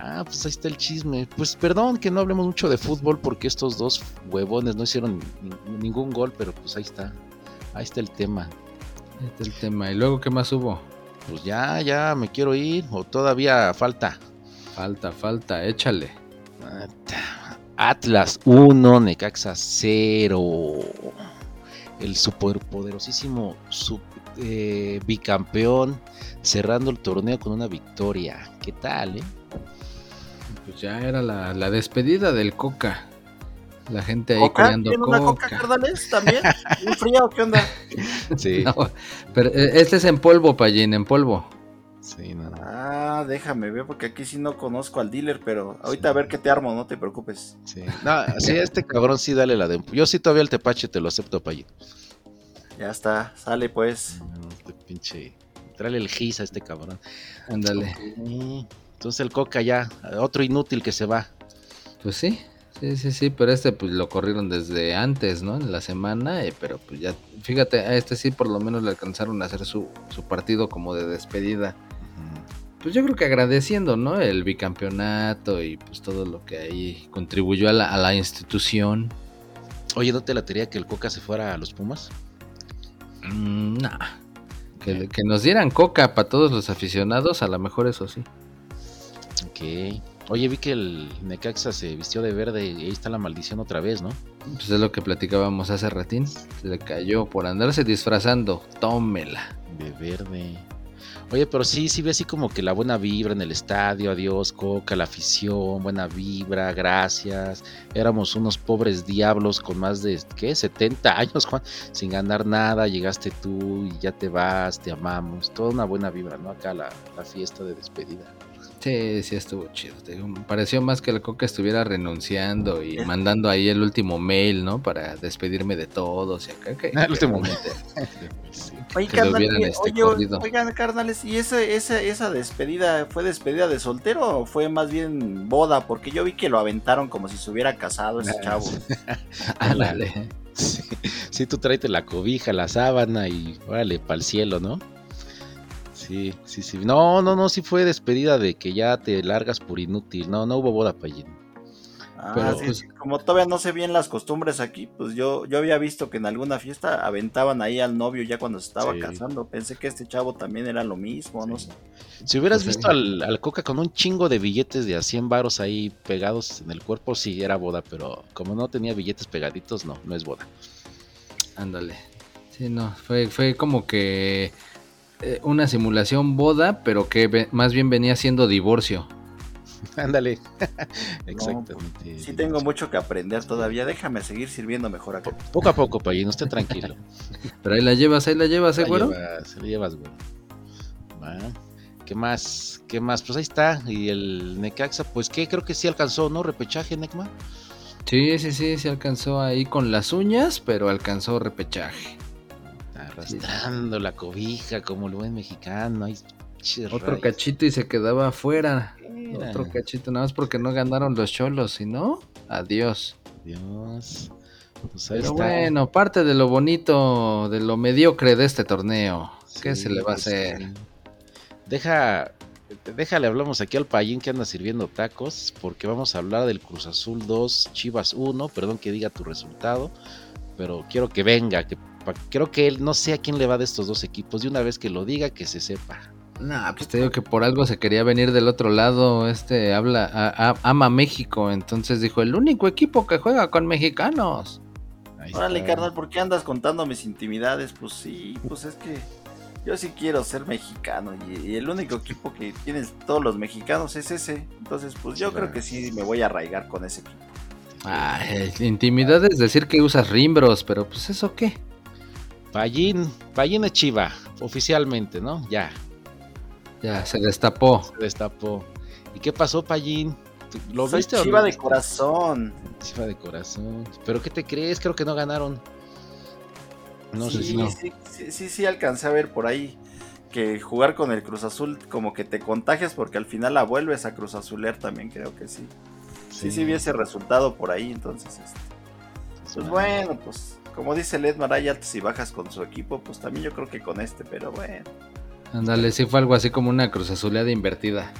Ah, pues ahí está el chisme. Pues perdón que no hablemos mucho de fútbol porque estos dos huevones no hicieron ni- ningún gol, pero pues ahí está. Ahí está el tema. Este es el tema. ¿Y luego qué más hubo? Pues ya, ya me quiero ir o todavía falta. Falta, falta, échale. Atlas 1, Necaxa 0. El superpoderosísimo sub- eh, bicampeón cerrando el torneo con una victoria. ¿Qué tal, eh? Pues ya era la, la despedida del Coca. La gente ahí ¿Coca? creando ¿Tiene una coca, Coca. carnales, también? ¿Un frío o qué onda? Sí, No, pero eh, este es en polvo, Pallín, en polvo. sí, no, no. Ah, déjame ver, porque aquí sí no conozco al dealer, pero ahorita a ver qué te armo, no te preocupes. Sí. No, sí, este cabrón sí dale la de. Yo sí todavía el tepache te lo acepto, Payín. Ya está, sale pues. No, Este pinche. Tráele el gis a este cabrón. Ándale. Entonces el coca ya, otro inútil que se va. Pues sí, sí, sí, sí, pero este pues lo corrieron desde antes, ¿no? En la semana, eh, pero pues ya, fíjate, a este sí por lo menos le alcanzaron a hacer su, su partido como de despedida. Pues yo creo que agradeciendo, ¿no? El bicampeonato y pues todo lo que ahí contribuyó a la, a la institución. Oye, ¿no te latería que el Coca se fuera a los Pumas? Mm, nah. Que, que nos dieran coca para todos los aficionados, a lo mejor eso sí. Ok. Oye, vi que el Necaxa se vistió de verde y ahí está la maldición otra vez, ¿no? Pues es lo que platicábamos hace ratín. Se le cayó por andarse disfrazando. Tómela. De verde. Oye, pero sí, sí ve así como que la buena vibra en el estadio, adiós, Coca, la afición, buena vibra, gracias. Éramos unos pobres diablos con más de, ¿qué? 70 años, Juan, sin ganar nada, llegaste tú y ya te vas, te amamos. Toda una buena vibra, ¿no? Acá la, la fiesta de despedida. Sí, sí estuvo chido. te digo, me pareció más que la Coca estuviera renunciando y mandando ahí el último mail, ¿no? Para despedirme de todos y acá. Que, Ah, el último este, corrido. oigan, carnales, ¿y esa, esa, esa despedida fue despedida de soltero o fue más bien boda? Porque yo vi que lo aventaron como si se hubiera casado ese Ah, chavo. Ándale. Sí, sí, tú tráete la cobija, la sábana y órale, para el cielo, ¿no? Sí, sí, sí. No, no, no, sí fue despedida de que ya te largas por inútil. No, no hubo boda, Payín. Ah, Pero, sí, pues- sí, como todavía no sé bien las costumbres aquí, pues yo, yo había visto que en alguna fiesta aventaban ahí al novio ya cuando se estaba Sí. casando. Pensé que este chavo también era lo mismo, no sé. Si hubieras Pues, visto al, al Coca con un chingo de billetes de a 100 varos ahí pegados en el cuerpo, sí era boda, pero como no tenía billetes pegaditos, no, no es boda. Ándale. Sí, no, fue, fue como que eh, una simulación boda, pero que más bien venía siendo divorcio. Ándale. Exactamente. Sí tengo mucho que aprender todavía. Déjame seguir sirviendo mejor acá. Po- Poco a poco, Payín, usted tranquilo. Pero ahí la llevas, ahí la llevas, ¿eh, La güero? llevas, la llevas, güey. Va. ¿Qué más? ¿Qué más? Pues ahí está. Y el Necaxa, pues que creo que sí alcanzó, ¿no? Repechaje, Necma. Sí, sí, sí, se alcanzó ahí con las uñas, pero alcanzó repechaje. Arrastrando la cobija como el buen mexicano. Ay, Otro rayos. cachito y se quedaba afuera. Otro cachito, nada más porque no ganaron los cholos, si no, adiós. Dios. Pues Pero está. bueno, parte de lo bonito, de lo mediocre de este torneo. ¿Qué se le va a pues, hacer? sí. Deja, déjale, hablamos aquí al Payín que anda sirviendo tacos, porque vamos a hablar del Cruz Azul 2, Chivas 1, perdón que diga tu resultado, pero quiero que venga, que creo que él no sé a quién le va de estos dos equipos, de una vez que lo diga, que se sepa. Nah, pues te digo que por algo se quería venir del otro lado. Este habla, a- a- ama México. Entonces dijo: el único equipo que juega con mexicanos. Ahí Órale, está. carnal, ¿por qué andas contando mis intimidades? Pues sí, pues es que yo sí quiero ser mexicano y, y el único equipo que tienen todos los mexicanos es ese. Entonces, pues yo Sí, creo que sí me voy a arraigar con ese equipo. Ay, intimidad es decir que usas rimbros, pero pues eso qué. Payín, Payín es Chiva, oficialmente, ¿no? Ya, Ya se destapó. se destapó. ¿Y qué pasó, Payín? ¿Tú- ¿Lo Soy viste o no chiva de corazón. Chiva de corazón. ¿Pero qué te crees? Creo que no ganaron. No sé sí, si no. sí, sí, sí, sí, alcancé a ver por ahí que jugar con el Cruz Azul como que te contagias porque al final la vuelves a Cruz Azuler también creo que sí. Sí, sí vi ese resultado por ahí, entonces este, pues bueno, pues como dice Ledmar, hay altas y bajas con su equipo, pues también yo creo que con este, pero bueno. Ándale, sí fue algo así como una cruz azuleada invertida.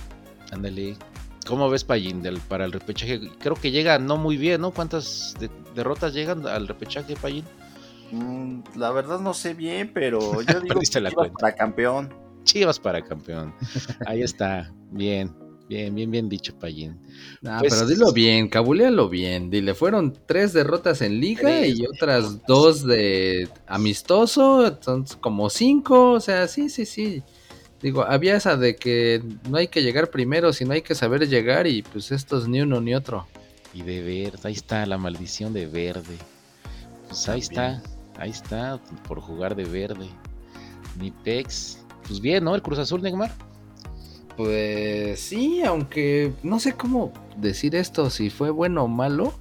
Ándale. ¿Cómo ves, Payín, del, para el repechaje? Creo que llega no muy bien, ¿no? ¿Cuántas de- derrotas llegan al repechaje, Payín? Mm, la verdad no sé bien, pero yo digo Perdiste que la Chivas cuenta. para campeón. Chivas para campeón. Ahí está. Bien, bien, bien, bien dicho, Payín. Ah, Pues- pero dilo bien, cabulealo bien. Dile, fueron tres derrotas en liga y otras dos de amistoso, son como cinco, o sea, sí, sí, sí. Digo, había esa de que no hay que llegar primero, sino hay que saber llegar y pues estos ni uno ni otro. Y de verde, ahí está la maldición de verde. Pues ahí está, ahí está, por jugar de verde. Ni Pex. Pues bien, ¿no? El Cruz Azul, Neymar. Pues sí, aunque no sé cómo decir esto, si fue bueno o malo,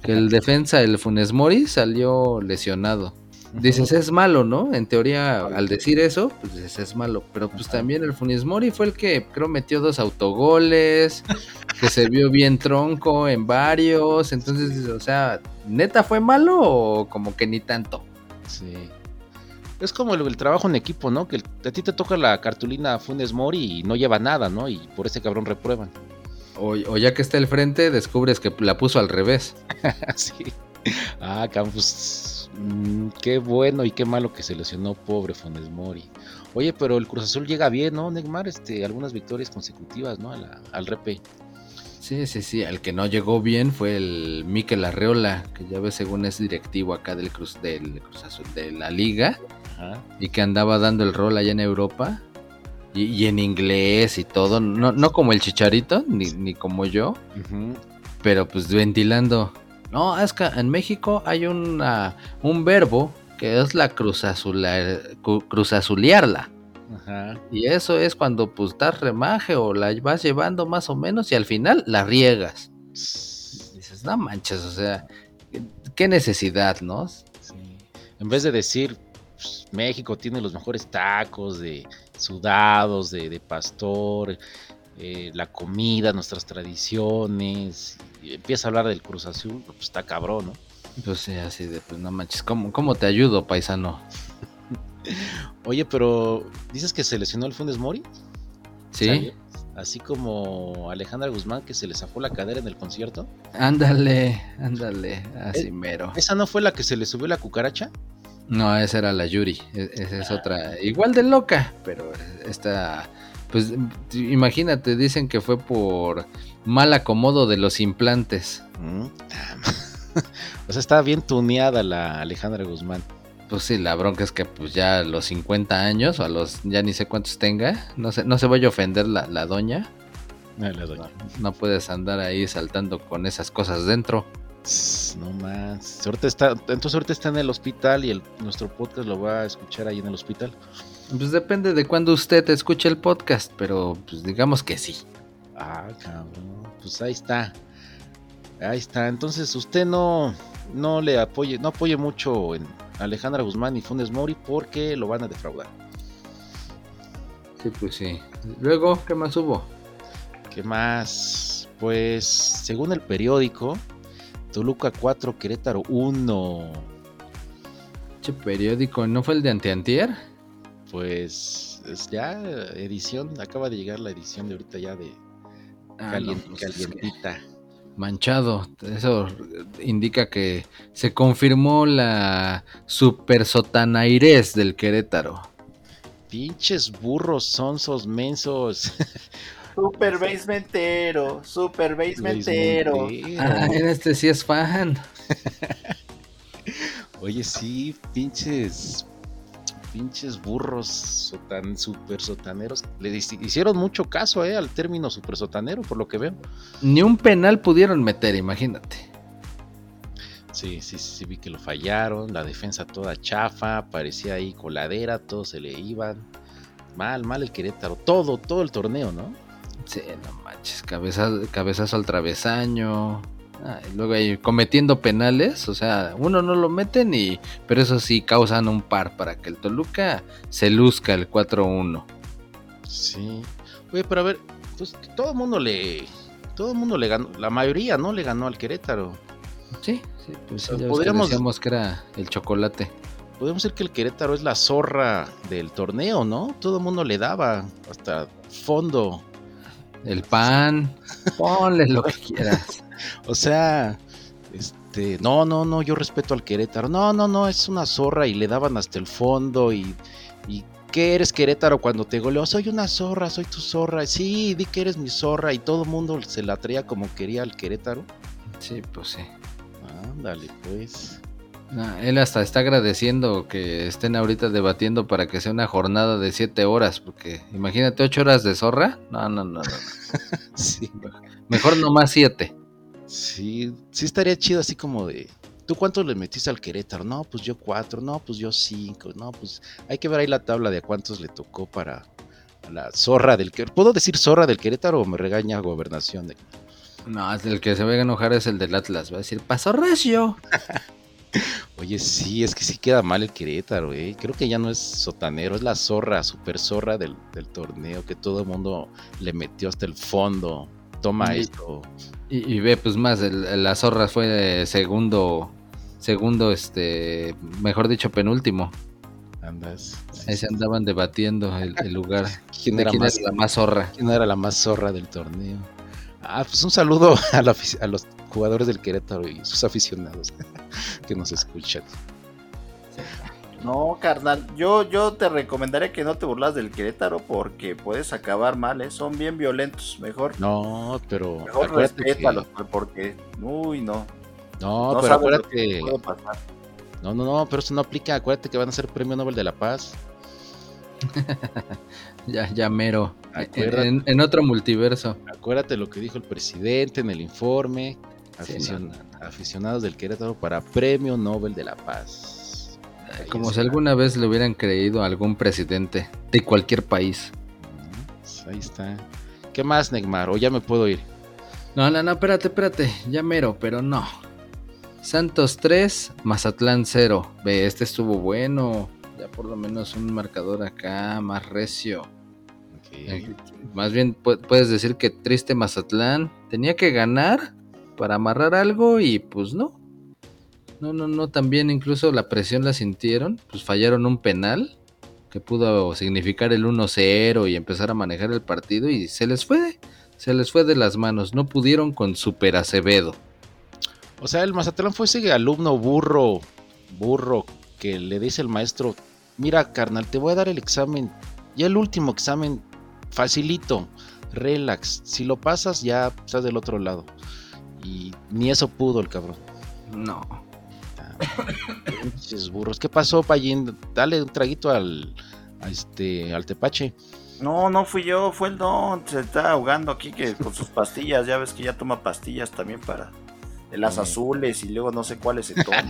que el defensa, el Funes Mori, salió lesionado. Dices, es malo, ¿no? En teoría, al decir eso, pues dices, es malo. Pero pues también el Funes Mori fue el que creo metió dos autogoles, que se vio bien tronco en varios. Entonces, o sea, ¿neta fue malo o como que ni tanto? Sí. Es como el, el trabajo en equipo, ¿no? Que el- a ti te toca la cartulina Funes Mori y no lleva nada, ¿no? Y por ese cabrón reprueban. O, o ya que está al frente, descubres que la puso al revés. sí. Ah, Campos. Mm, qué bueno y qué malo que se lesionó pobre Funes Mori. Oye, pero el Cruz Azul llega bien, ¿no, Neymar? Este, algunas victorias consecutivas, ¿no? A la- al repe. Sí, sí, sí. El que no llegó bien fue el Mikel Arreola, que ya ves según es directivo acá del Cruz, del Cruz Azul, de la liga, Ajá. y que andaba dando el rol allá en Europa. Y, y en inglés y todo, no, no como el chicharito, ni, ni como yo, pero pues ventilando. No, es que en México hay una, un verbo que es la cruz, cruzazulearla. Ajá. Y eso es cuando pues estás remaje o la vas llevando más o menos y al final la riegas. Dices, no manches, o sea, ¿qué- qué necesidad, ¿no? Sí. En vez de decir, pues, México tiene los mejores tacos de sudados, de, de pastor, eh, la comida, nuestras tradiciones, y empieza a hablar del Cruz Azul, pues está cabrón, ¿no? Pues sí, así de, pues no manches, ¿cómo, cómo te ayudo, paisano? Oye, pero dices que se lesionó el Funes Mori, Sí. Así como Alejandra Guzmán que se le zafó la cadera en el concierto. ándale, ándale, así Eh, mero. ¿Esa no fue la que se le subió la cucaracha? No, esa era la Yuri, e- esa es otra, igual de loca, pero esta, pues imagínate, dicen que fue por mal acomodo de los implantes. Mm. o sea, estaba bien tuneada la Alejandra Guzmán. Pues sí, la bronca es que pues ya a los 50 años o a los ya ni sé cuántos tenga, no se, no se vaya a ofender la, la doña, Ah, la doña. no puedes andar ahí saltando con esas cosas dentro. No más. Ahorita está, entonces ahorita está en el hospital y el, nuestro podcast lo va a escuchar ahí en el hospital. Pues depende de cuándo usted escuche el podcast, pero pues digamos que sí. Ah, cabrón. Pues ahí está. Ahí está. Entonces usted no, no le apoye, no apoye mucho en Alejandra Guzmán y Funes Mori porque lo van a defraudar. Sí, pues sí. Luego, ¿qué más hubo? ¿Qué más? Pues según el periódico, Toluca 4, Querétaro 1. Che periódico, ¿no fue el de Antiantier? Pues es ya edición, acaba de llegar la edición de ahorita ya de Ah, no, pues es que calientita. manchado. Eso indica que se confirmó la super sotanairés del Querétaro. Pinches burros, sonsos, mensos. Super basementero, super basementero. Basementero. Ah, este sí es fan. Oye, sí, pinches. Pinches burros sotan, super sotaneros. Le hici- hicieron mucho caso eh, al término super sotanero, por lo que veo. Ni un penal pudieron meter, imagínate. Sí, sí, sí, vi que lo fallaron. La defensa toda chafa, parecía ahí coladera, todos se le iban. Mal, mal el Querétaro. Todo, todo el torneo, ¿no? Sí, no manches, cabeza, cabezazo al travesaño. Ah, y luego ahí cometiendo penales, o sea, uno no lo meten y pero eso sí causan un par para que el Toluca se luzca el 4-1. Sí. Oye, pero a ver, pues todo el mundo le. Todo el mundo le ganó. La mayoría, ¿no? Le ganó al Querétaro. Sí, sí, pues ya ves que podríamos- decíamos que era el chocolate. Podemos decir que el Querétaro es la zorra del torneo, ¿no? Todo el mundo le daba hasta fondo. El pan, ponle lo que quieras. O sea, este, no, no, no, yo respeto al Querétaro. No, no, no, es una zorra y le daban hasta el fondo y, y ¿qué eres Querétaro cuando te goleó? Soy una zorra, soy tu zorra. Sí, di que eres mi zorra y todo el mundo se la traía como quería al Querétaro. Sí, pues sí. Ándale, pues. No, él hasta está agradeciendo que estén ahorita debatiendo para que sea una jornada de 7 horas, porque imagínate 8 horas de zorra. No, no, no, no. Sí, Mejor nomás 7. sí, sí estaría chido así como de. ¿Tú cuánto le metiste al Querétaro? No, pues yo cuatro, no, pues yo cinco, no, pues hay que ver ahí la tabla de a cuántos le tocó para la zorra del Querétaro. ¿Puedo decir zorra del Querétaro o me regaña gobernación? De... No, el que se va a enojar es el del Atlas. Va a decir, pasó recio. Oye, sí, es que sí queda mal el Querétaro, eh. Creo que ya no es sotanero, es la zorra, super zorra del, del torneo, que todo el mundo le metió hasta el fondo. Toma Y- esto. Y, y ve, pues más, el- la zorra fue segundo, segundo, este, mejor dicho, penúltimo. Andas. sí, Ahí sí. se andaban debatiendo el, el lugar. ¿Quién era quién más era la más zorra. ¿Quién era la más zorra del torneo? Ah, pues un saludo a, la afic- a los jugadores del Querétaro y sus aficionados que nos escuchan. No, carnal, yo, yo te recomendaría que no te burlas del Querétaro porque puedes acabar mal, ¿eh? Son bien violentos, mejor. No, pero. Mejor acuérdate que- respétalos, pues, porque, uy, no. No, no pero acuérdate. puede pasar. No, no, no, pero eso no aplica. Acuérdate que van a ser premio Nobel de la Paz. Ya, ya mero. Acuérdate. En, en otro multiverso. Acuérdate lo que dijo el presidente en el informe. Sí, Aficion- Aficionados del Querétaro para premio Nobel de la Paz. Ahí Como si alguna vez le hubieran creído a algún presidente de cualquier país. Ahí está. ¿Qué más, Neymar? O ya me puedo ir. No, no, no, espérate, espérate. Ya mero, pero no. Santos 3, Mazatlán 0. Ve, este estuvo bueno. Ya por lo menos un marcador acá más recio. Eh, Más bien pu- puedes decir que triste Mazatlán tenía que ganar para amarrar algo y pues no. No, no, no, también incluso la presión la sintieron, pues fallaron un penal que pudo significar el 1-0 y empezar a manejar el partido y se les fue, se les fue de las manos, no pudieron con Super Acevedo. O sea, el Mazatlán fue ese alumno burro, burro, que le dice el maestro, mira carnal, te voy a dar el examen, ya el último examen, facilito, relax, si lo pasas ya estás del otro lado. Y ni eso pudo el cabrón. No. Pinches burros. ¿Qué pasó, Payín? Dale un traguito al, a este, al tepache. No, no fui yo, fue el don. Se está ahogando aquí que con sus pastillas. Ya ves que ya toma pastillas también para de las azules y luego no sé cuáles se toma.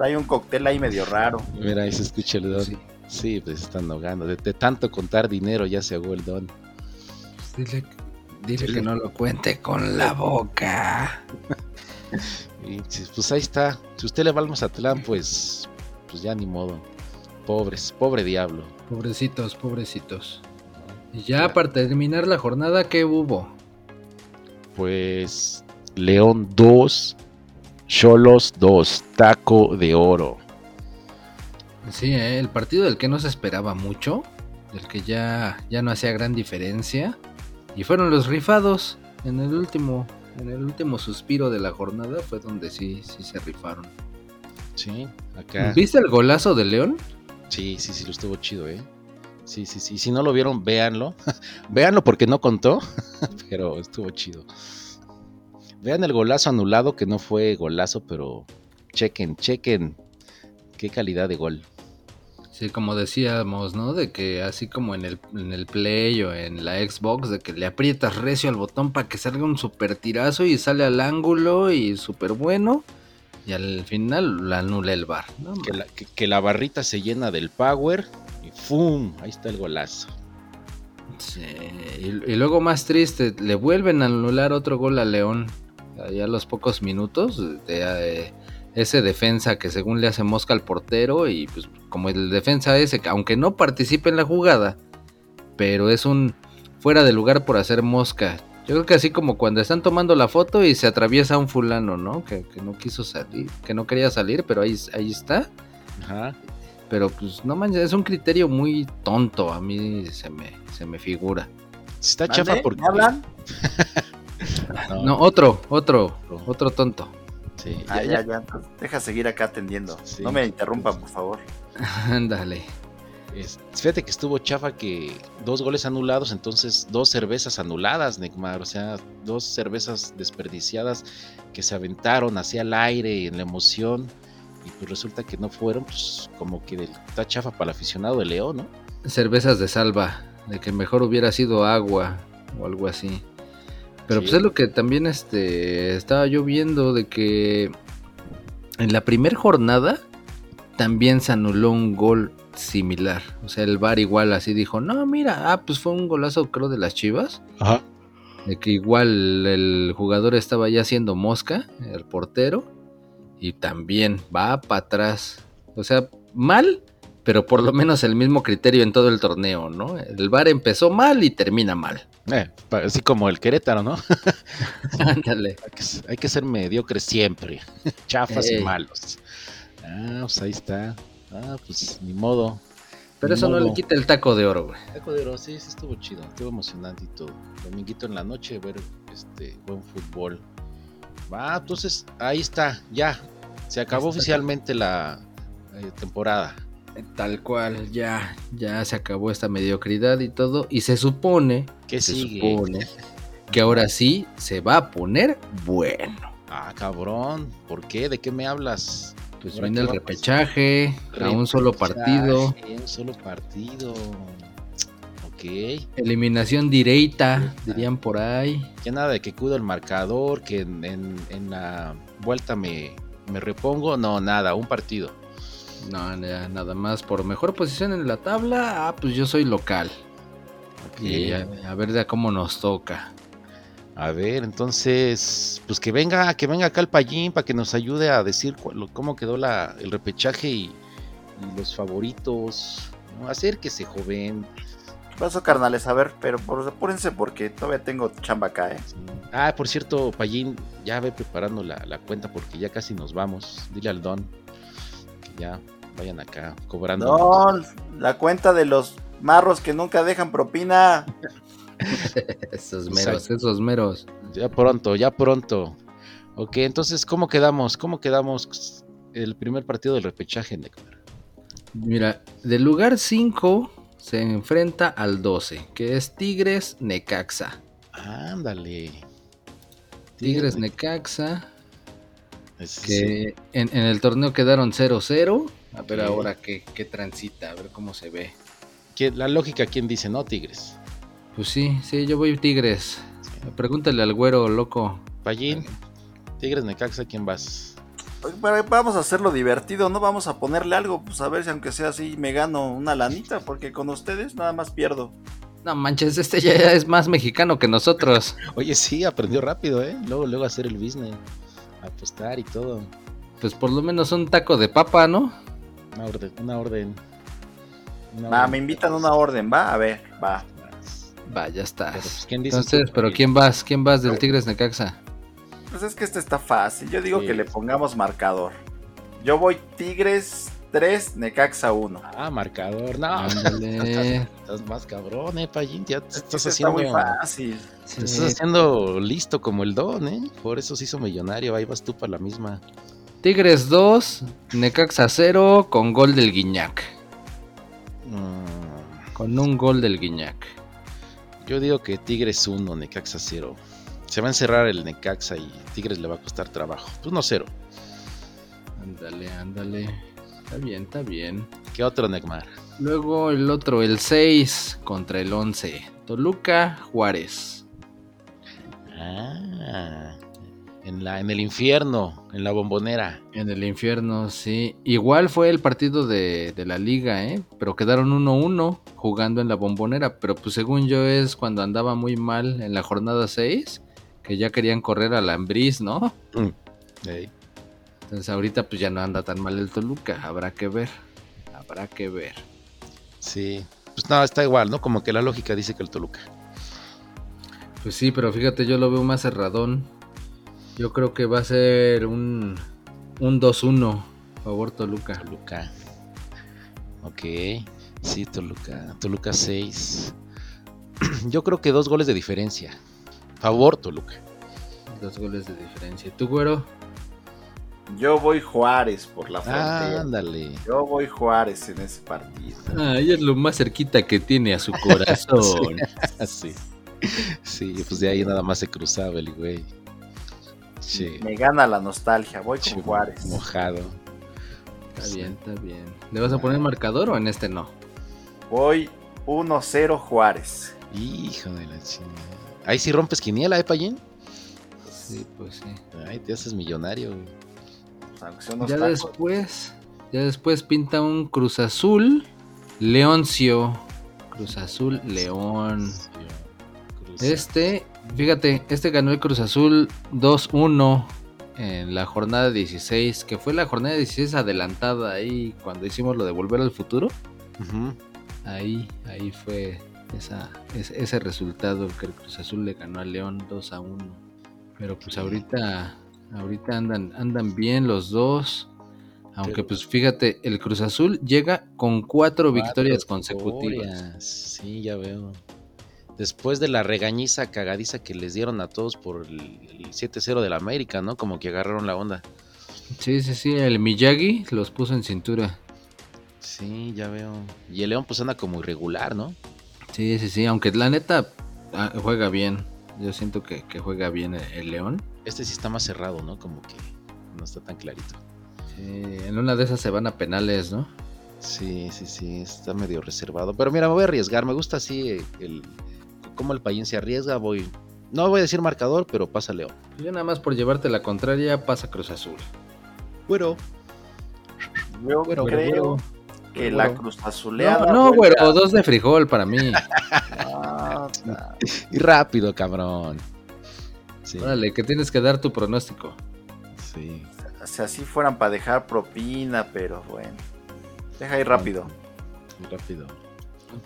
Hay un cóctel ahí medio raro. Mira, ahí se escucha el don. Sí. Sí, pues están ahogando. De, de tanto contar dinero ya se ahogó el don. Dile, que no lo cuente con la boca. Y pues pues ahí está. Si usted le va al Mazatlán, pues, pues ya ni modo. Pobres, pobre diablo. Pobrecitos, pobrecitos. Y ya para terminar la jornada, ¿qué hubo? Pues León 2, Cholos 2, Taco de Oro. Sí, ¿eh? el partido del que no se esperaba mucho, del que ya, ya no hacía gran diferencia. Y fueron los rifados en el último, en el último suspiro de la jornada fue donde sí, sí se rifaron. Sí, acá. ¿Viste el golazo de León? Sí, sí, sí, lo estuvo chido, ¿eh? Sí, sí, sí. Si no lo vieron, véanlo. véanlo porque no contó, pero estuvo chido. Vean el golazo anulado, que no fue golazo, pero chequen, chequen. Qué calidad de gol. Sí, como decíamos, ¿no? De que así como en el, en el Play o en la Xbox, de que le aprietas recio al botón para que salga un super tirazo y sale al ángulo y súper bueno. Y al final la anula el bar, ¿no? Que la, que- que la barrita se llena del power y ¡fum! Ahí está el golazo. Sí, y, y luego más triste, le vuelven a anular otro gol a León. Ya a los pocos minutos, de, eh, ese defensa que según le hace mosca al portero y pues como el defensa ese, que aunque no participe en la jugada, pero es un fuera de lugar por hacer mosca. Yo creo que así como cuando están tomando la foto y se atraviesa un fulano, ¿no? Que, que no quiso salir, que no quería salir, pero ahí, ahí está. Ajá. Pero pues no manches, es un criterio muy tonto, a mí se me, se me figura. Está chafa porque. ¿Me hablan? No, No, otro, otro, otro tonto. Sí, Ah, ya- ya, ya- ya. entonces Deja seguir acá atendiendo. Sí. No me interrumpan, por favor. Ándale. Es- fíjate que estuvo chafa que dos goles anulados, entonces dos cervezas anuladas, Neymar. O sea, dos cervezas desperdiciadas que se aventaron hacia el aire en la emoción. Y pues resulta que no fueron, pues como que está chafa para el aficionado de León, ¿no? Cervezas de salva, de que mejor hubiera sido agua o algo así. Pero Sí. pues es lo que también este, estaba yo viendo de que en la primera jornada también se anuló un gol similar. O sea, el VAR igual así dijo, no, mira, ah, pues fue un golazo creo de las Chivas. Ajá. De que igual el jugador estaba ya haciendo mosca, el portero, y también va para atrás. O sea, mal, pero por lo menos el mismo criterio en todo el torneo, ¿no? El VAR empezó mal y termina mal. Eh, así como el Querétaro, ¿no? Ándale. Hay que, hay que ser mediocres siempre. Chafas y malos. Ah, pues ahí está. Ah, pues ni modo. Pero Ni eso no le quita el taco de oro, güey. Taco de Oro, sí, sí estuvo chido, estuvo emocionante y todo. Dominguito en la noche, ver este buen fútbol. Va, entonces ahí está, ya. Se acabó Está. oficialmente la, eh, temporada. Tal cual, ya, ya se acabó esta mediocridad y todo. Y se supone, ¿Qué se sigue? supone que ahora sí se va a poner bueno. Ah, cabrón. ¿Por qué? ¿De qué me hablas? Pues ¿Ahora viene el pasar? repechaje a un solo partido. Repechaje, Un solo partido. Ok. Eliminación directa, dirían por ahí. Ya nada de que cuido el marcador, que en, en- en la vuelta me, me repongo. No, nada, un partido. No, ya, nada más por mejor posición en la tabla. Ah, pues yo soy local. Y a, a ver de cómo nos toca. A ver, entonces, pues que venga, que venga acá el Pallín para que nos ayude a decir cu- lo- cómo quedó la, el repechaje y, y los favoritos. ¿no? Acérquese, joven. ¿Qué pasó, carnales? A ver, pero por, apúrense porque todavía tengo chamba acá, ¿eh? Sí. Ah, por cierto, Pallín, ya ve preparando la, la cuenta porque ya casi nos vamos. Dile al Don ya vayan acá cobrando. No, la cuenta de los marros que nunca dejan propina. Esos meros, Exacto. esos meros. Ya pronto, ya pronto. Ok, entonces, ¿cómo quedamos? ¿Cómo quedamos el primer partido del repechaje, Necmar? Mira, del lugar 5 se enfrenta al 12, que es Tigres Necaxa. Ándale. Tigres Necaxa, Es- que en, en el torneo quedaron 0-0. A ver ahora qué, qué transita, a ver cómo se ve. ¿Quién- La lógica, ¿quién dice? No, Tigres. Pues sí, sí, yo voy Tigres. Pregúntale al güero loco. Pallín, Tigres Necaxa, ¿quién vas? Pero Vamos a hacerlo divertido, ¿no? Vamos a ponerle algo, pues a ver si aunque sea así me gano una lanita, porque con ustedes nada más pierdo. No manches, este ya es más mexicano que nosotros. Oye, sí, aprendió rápido, ¿eh? Luego, luego hacer el business, apostar y todo. Pues por lo menos un taco de papa, ¿no? Una orden, una orden. Una Va, orden. me invitan a una orden, va, a ver, va. Va, ya Pero, estás. pues, ¿quién dice Entonces, pero? ¿quién vas? ¿Quién vas del Tigres Necaxa? Pues es que este está fácil. Yo digo Sí. que le pongamos marcador. Yo voy Tigres 3, Necaxa 1. Ah, marcador. No, Ándale. estás más cabrón, ¿eh, Pallín? Ya te Este estás está haciendo... muy fácil. Te estás haciendo listo como el Don, ¿eh? Por eso se hizo millonario. Ahí vas tú para la misma. Tigres 2, Necaxa 0 con gol del Guiñac. Mm, Con un gol del Guiñac. yo digo que Tigres 1, Necaxa 0. Se va a encerrar el Necaxa y Tigres le va a costar trabajo. Pues no 0. Ándale, ándale. Está bien, está bien. ¿Qué otro, Necmar? Luego el otro, el 6 contra el 11. Toluca, Juárez. Ah, en, la, en el infierno, en la bombonera. En el infierno, sí. Igual fue el partido de, de la liga, ¿eh? Pero quedaron 1-1 jugando en la bombonera. Pero pues según yo es cuando andaba muy mal en la jornada 6. Que ya querían correr a la Ambriz, ¿no? Ey. Entonces ahorita pues ya no anda tan mal el Toluca. Habrá que ver. Habrá que ver. Sí. Pues no, está igual, ¿no? Como que la lógica dice que el Toluca. Pues sí, pero fíjate, yo lo veo más cerradón. Yo creo que va a ser un, un 2-1 favor Toluca. Toluca. Ok. Sí, Toluca. Toluca 6. Yo creo que dos goles de diferencia. Favor, Toluca. Dos goles de diferencia. ¿Y tú, güero? Yo voy Juárez por la Ah, frontera. ándale. Yo voy Juárez en ese partido. Ay, es lo más cerquita que tiene a su corazón. sí. Sí, pues de ahí nada más se cruzaba el güey. Sí. Me gana la nostalgia, voy con Che, Juárez. Mojado. Está bien, está bien. ¿Le vas a poner marcador o en este no? Voy 1-0 Juárez. Hijo de la chingada. Ahí sí rompes quiniela, ¿eh, Payín? Sí, pues sí. Ay, te haces millonario. güey. Aunque sea unos Ya tacos. después, ya después pinta un Cruz Azul, Leoncio. Cruz Azul, León. Este, fíjate, este ganó el Cruz Azul 2-1 en la jornada 16, que fue la jornada 16 adelantada ahí cuando hicimos lo de Volver al Futuro. Ahí, ahí fue esa, ese, ese resultado que el Cruz Azul le ganó a León 2 a 1. Pero pues ahorita, ahorita andan, andan bien los dos. Aunque pues fíjate, el Cruz Azul llega con cuatro, Cuatro victorias consecutivas. Sí, ya veo. Después de la regañiza cagadiza que les dieron a todos por el, el 7-0 del América, ¿no? Como que agarraron la onda. Sí, sí, sí, el Miyagi los puso en cintura. Sí, ya veo. Y el León pues anda como irregular, ¿no? Sí, sí, sí, aunque la neta ah, juega bien. Yo siento que, que juega bien el, el León. Este sí está más cerrado, ¿no? Como que no está tan clarito. Sí, en una de esas se van a penales, ¿no? Sí, sí, sí, está medio reservado. Pero mira, me voy a arriesgar. Me gusta así el, el- cómo el Payín se arriesga. Voy. No voy a decir marcador, pero pasa León. Yo nada más por llevarte la contraria pasa Cruz Azul. Bueno, Yo creo que la cruz azuleada. No, no, güero, dos de frijol para mí. Ah, y rápido, cabrón. Sí, Órale, que tienes que dar tu pronóstico. sí. si así fueran para dejar propina, pero bueno. Deja ir rápido. Rápido.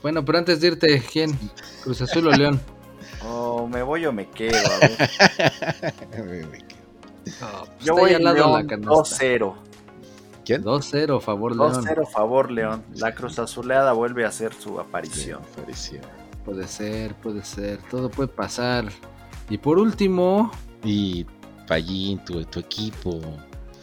Bueno, pero antes de irte, ¿quién? Cruz Azul o León. O me voy o me quedo. a ver. Yo Está voy ahí al lado de la canasta. 2-0. ¿Quién? 2-0, favor León. 2-0 favor León. La cruz azuleada vuelve a hacer su aparición. Sí, apareció. Puede ser, puede ser, todo puede pasar. Y por último, Y Payín, tu, tu equipo.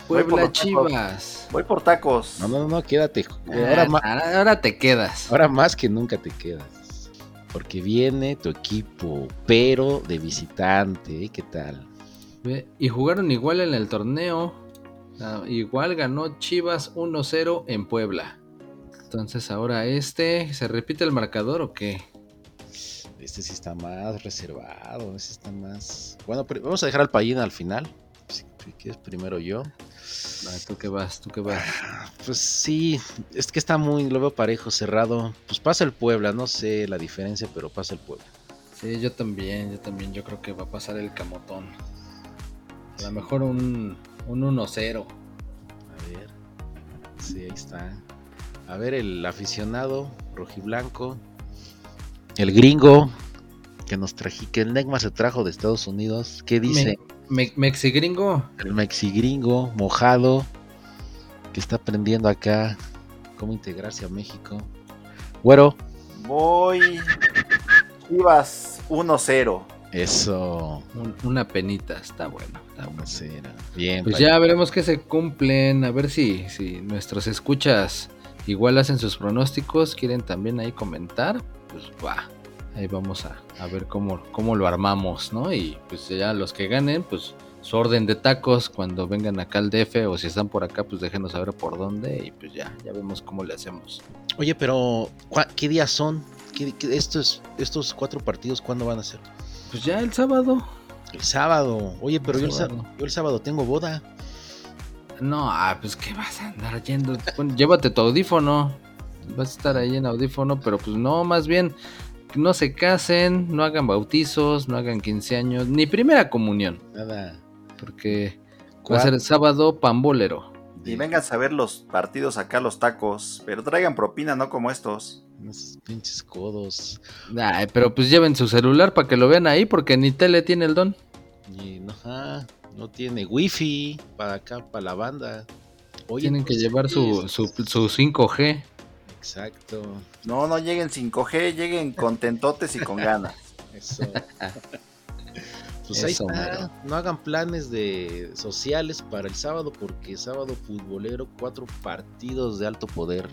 Puebla. Chivas. Voy por tacos. No, no, no, quédate. Ahora, Ah, ma- ahora te quedas. ahora más que nunca te quedas. Porque viene tu equipo, pero de visitante. ¿eh? ¿Qué tal? Y jugaron igual en el torneo. Ah, igual ganó Chivas 1-0 en Puebla. Entonces ahora este, ¿se repite el marcador o qué? Este sí está más reservado. Este está más. Bueno, pero vamos a dejar al Payín al final. Si quieres primero yo. Ah, ¿Tú qué vas? ¿Tú qué vas? Pues sí, es que está muy, lo veo parejo, cerrado. Pues pasa el Puebla, no sé la diferencia, pero pasa el Puebla. Sí, yo también, yo también, yo creo que va a pasar el camotón. A lo mejor un, un 1-0. A ver. Sí, ahí está. A ver, el aficionado rojiblanco. El gringo que nos trají, que el Negma se trajo de Estados Unidos. ¿Qué dice? Me, Mexigringo. El mexigringo mojado que está aprendiendo acá cómo integrarse a México. Güero. Voy. Chivas 1-0. Eso. un- una penita, está bueno. está bueno. Bien. Pues ya veremos que se cumplen. A ver si, si nuestros escuchas igual hacen sus pronósticos. Quieren también ahí comentar. Pues va. Ahí vamos a, a ver cómo, cómo lo armamos, ¿no? Y pues ya los que ganen, pues su orden de tacos cuando vengan acá al DF o si están por acá, pues déjenos saber por dónde y pues ya, ya vemos cómo le hacemos. Oye, pero ¿cuá- ¿qué días son? ¿Qué, qué- estos, estos cuatro partidos cuándo van a ser? Pues ya el sábado. El sábado. Oye, pero yo el, sábado. sábado, yo el sábado tengo boda. No, ah, pues que vas a andar yendo. Bueno, llévate tu audífono. Vas a estar ahí en audífono, pero pues no, más bien no se casen, no hagan bautizos, no hagan 15 años, ni primera comunión, Nada. porque va a ser el sábado pambolero. Y vengan a ver los partidos acá, los tacos. Pero traigan propina, no como estos. Unos pinches codos. Ay, pero pues lleven su celular para que lo vean ahí, porque ni tele tiene el don. Y no, ajá, no tiene wifi para acá, para la banda. Oye, Tienen que pues, llevar su, su, su 5G. Exacto. No, no lleguen 5G, lleguen contentotes y con ganas. Eso. Pues ahí Eso, está. No hagan planes de sociales para el sábado porque sábado futbolero, cuatro partidos de alto poder.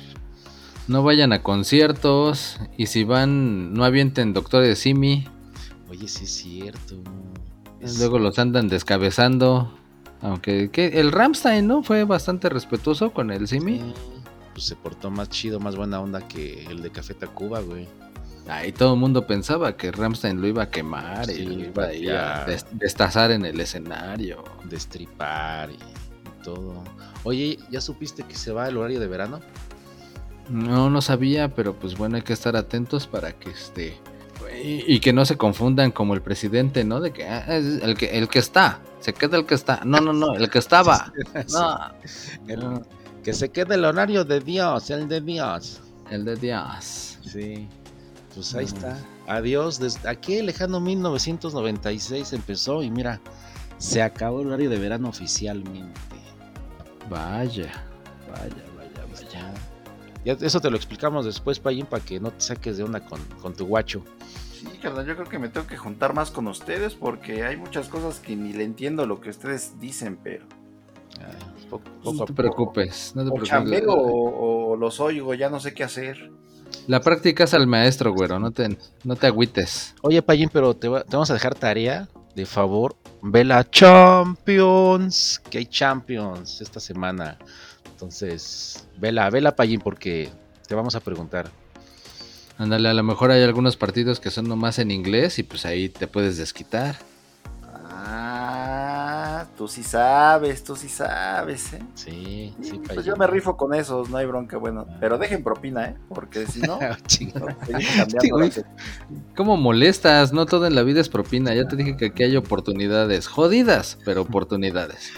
No vayan a conciertos y si van, no avienten Doctor de Simi. Oye, sí es cierto. Es- Luego los andan descabezando. Aunque que el Ramstein, ¿no? Fue bastante respetuoso con el Simi. Sí, Pues se portó más chido, más buena onda que el de Café Tacuba, güey. Ahí todo el mundo pensaba que Ramstein lo iba a quemar y lo iba a ir a destazar en el escenario. Destripar y, y todo. Oye, ¿ya supiste que se va el horario de verano? No, no sabía, pero pues bueno, hay que estar atentos para que este. Y, y que no se confundan como el presidente, ¿no? De que ah, es el que el que está, se queda el que está. No, no, no, el que estaba. No, El- no, que se quede el horario de Dios, el de Dios. el de Dios. Sí. Pues ahí Mm. está. Adiós. Desde aquí lejano 1996 empezó y mira, se acabó el horario de verano oficialmente. Vaya, vaya, vaya, vaya. Ya eso te lo explicamos después, Payín, para que no te saques de onda con, con tu guacho. Sí, carnal, yo creo que me tengo que juntar más con ustedes porque hay muchas cosas que ni le entiendo lo que ustedes dicen, pero Ay, poco, poco No a te poco. preocupes, no te O preocupes. chambeo o, o los oigo, ya no sé qué hacer. La práctica es al maestro, güero, no te, no te agüites. Oye, Payín, pero te, va- te vamos a dejar tarea. De favor, ve la Champions. Que hay Champions esta semana. Entonces, vela, vela, Payín, porque te vamos a preguntar. Ándale, a lo mejor hay algunos partidos que son nomás en inglés y pues ahí te puedes desquitar. Ah, tú sí sabes, tú sí sabes, ¿eh? Sí, sí, pues yo me rifo con esos, no hay bronca, bueno. Pero dejen propina, ¿eh? Porque si no, Chinga. no, ¿Cómo molestas? No todo en la vida es propina. Ya te dije que aquí hay oportunidades. Jodidas, pero oportunidades.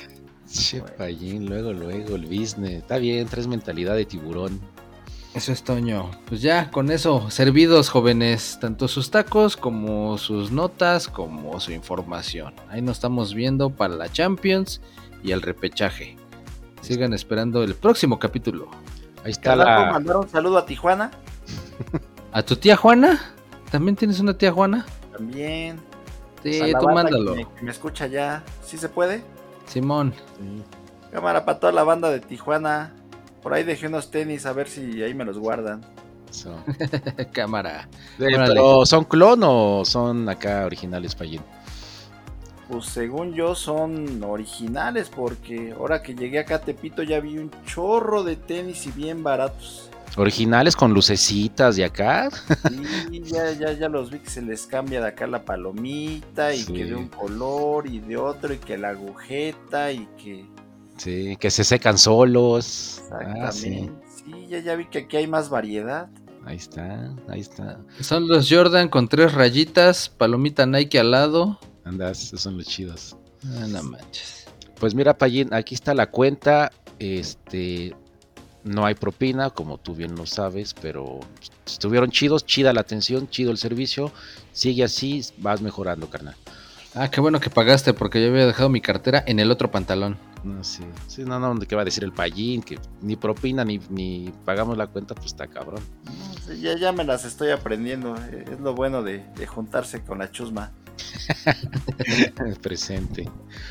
Che, Payín, luego, luego, el business. Está bien, traes mentalidad de tiburón. Eso es Toño. Pues ya, con eso, servidos jóvenes, tanto sus tacos como sus notas, como su información. Ahí nos estamos viendo para la Champions y el repechaje. Sigan esperando el próximo capítulo. Ahí está ¿Carnal, ¿puedo la. mandar un saludo a Tijuana? ¿A tu tía Juana? ¿También tienes una tía Juana? También. Sí, A la tú mándalo. Que me, que me escucha ya. ¿Sí se puede? Simón. Cámara para toda la banda de Tijuana. Por ahí dejé unos tenis a ver si ahí me los guardan. Eso. Cámara. Eh, pero, ¿son clon o son acá originales, Payín? Pues según yo son originales porque ahora que llegué acá a Tepito ya vi un chorro de tenis y bien baratos. Originales con lucecitas de acá. Y ya, ya, ya los vi que se les cambia de acá la palomita y Sí. que de un color y de otro y que la agujeta y que... Sí, que se secan solos. Ah, sí. Sí. ya, ya vi que aquí hay más variedad. Ahí está, ahí está. Son los Jordan con tres rayitas, palomita Nike al lado. Andas, esos son los chidos. Ah, no manches. Pues mira, Payín, aquí está la cuenta. Este, no hay propina, como tú bien lo sabes, pero estuvieron chidos, chida la atención, chido el servicio. Sigue así, vas mejorando, carnal. Ah, qué bueno que pagaste porque yo había dejado mi cartera en el otro pantalón. No, sí, sí, no, no, ¿qué va a decir el Payín? Que ni propina ni, ni pagamos la cuenta, pues está cabrón. Ya, ya me las estoy aprendiendo. eh, Es lo bueno de, de juntarse con la chusma. Presente.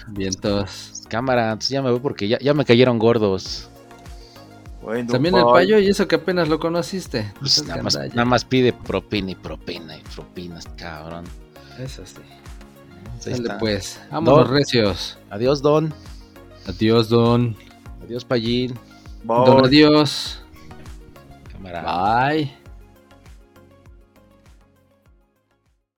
Bien todos. Cámara, entonces ya me voy porque ya, ya me cayeron gordos. Bueno, También el payo y eso que apenas lo conociste. Pues nada, más, nada más pide propina y propina y propinas, cabrón. Eso sí. Ahí Dale está. pues. Vámonos Don. recios. Adiós, Don. Adiós, don. Adiós, Payín. Bye. Don, adiós. Cámara. Bye.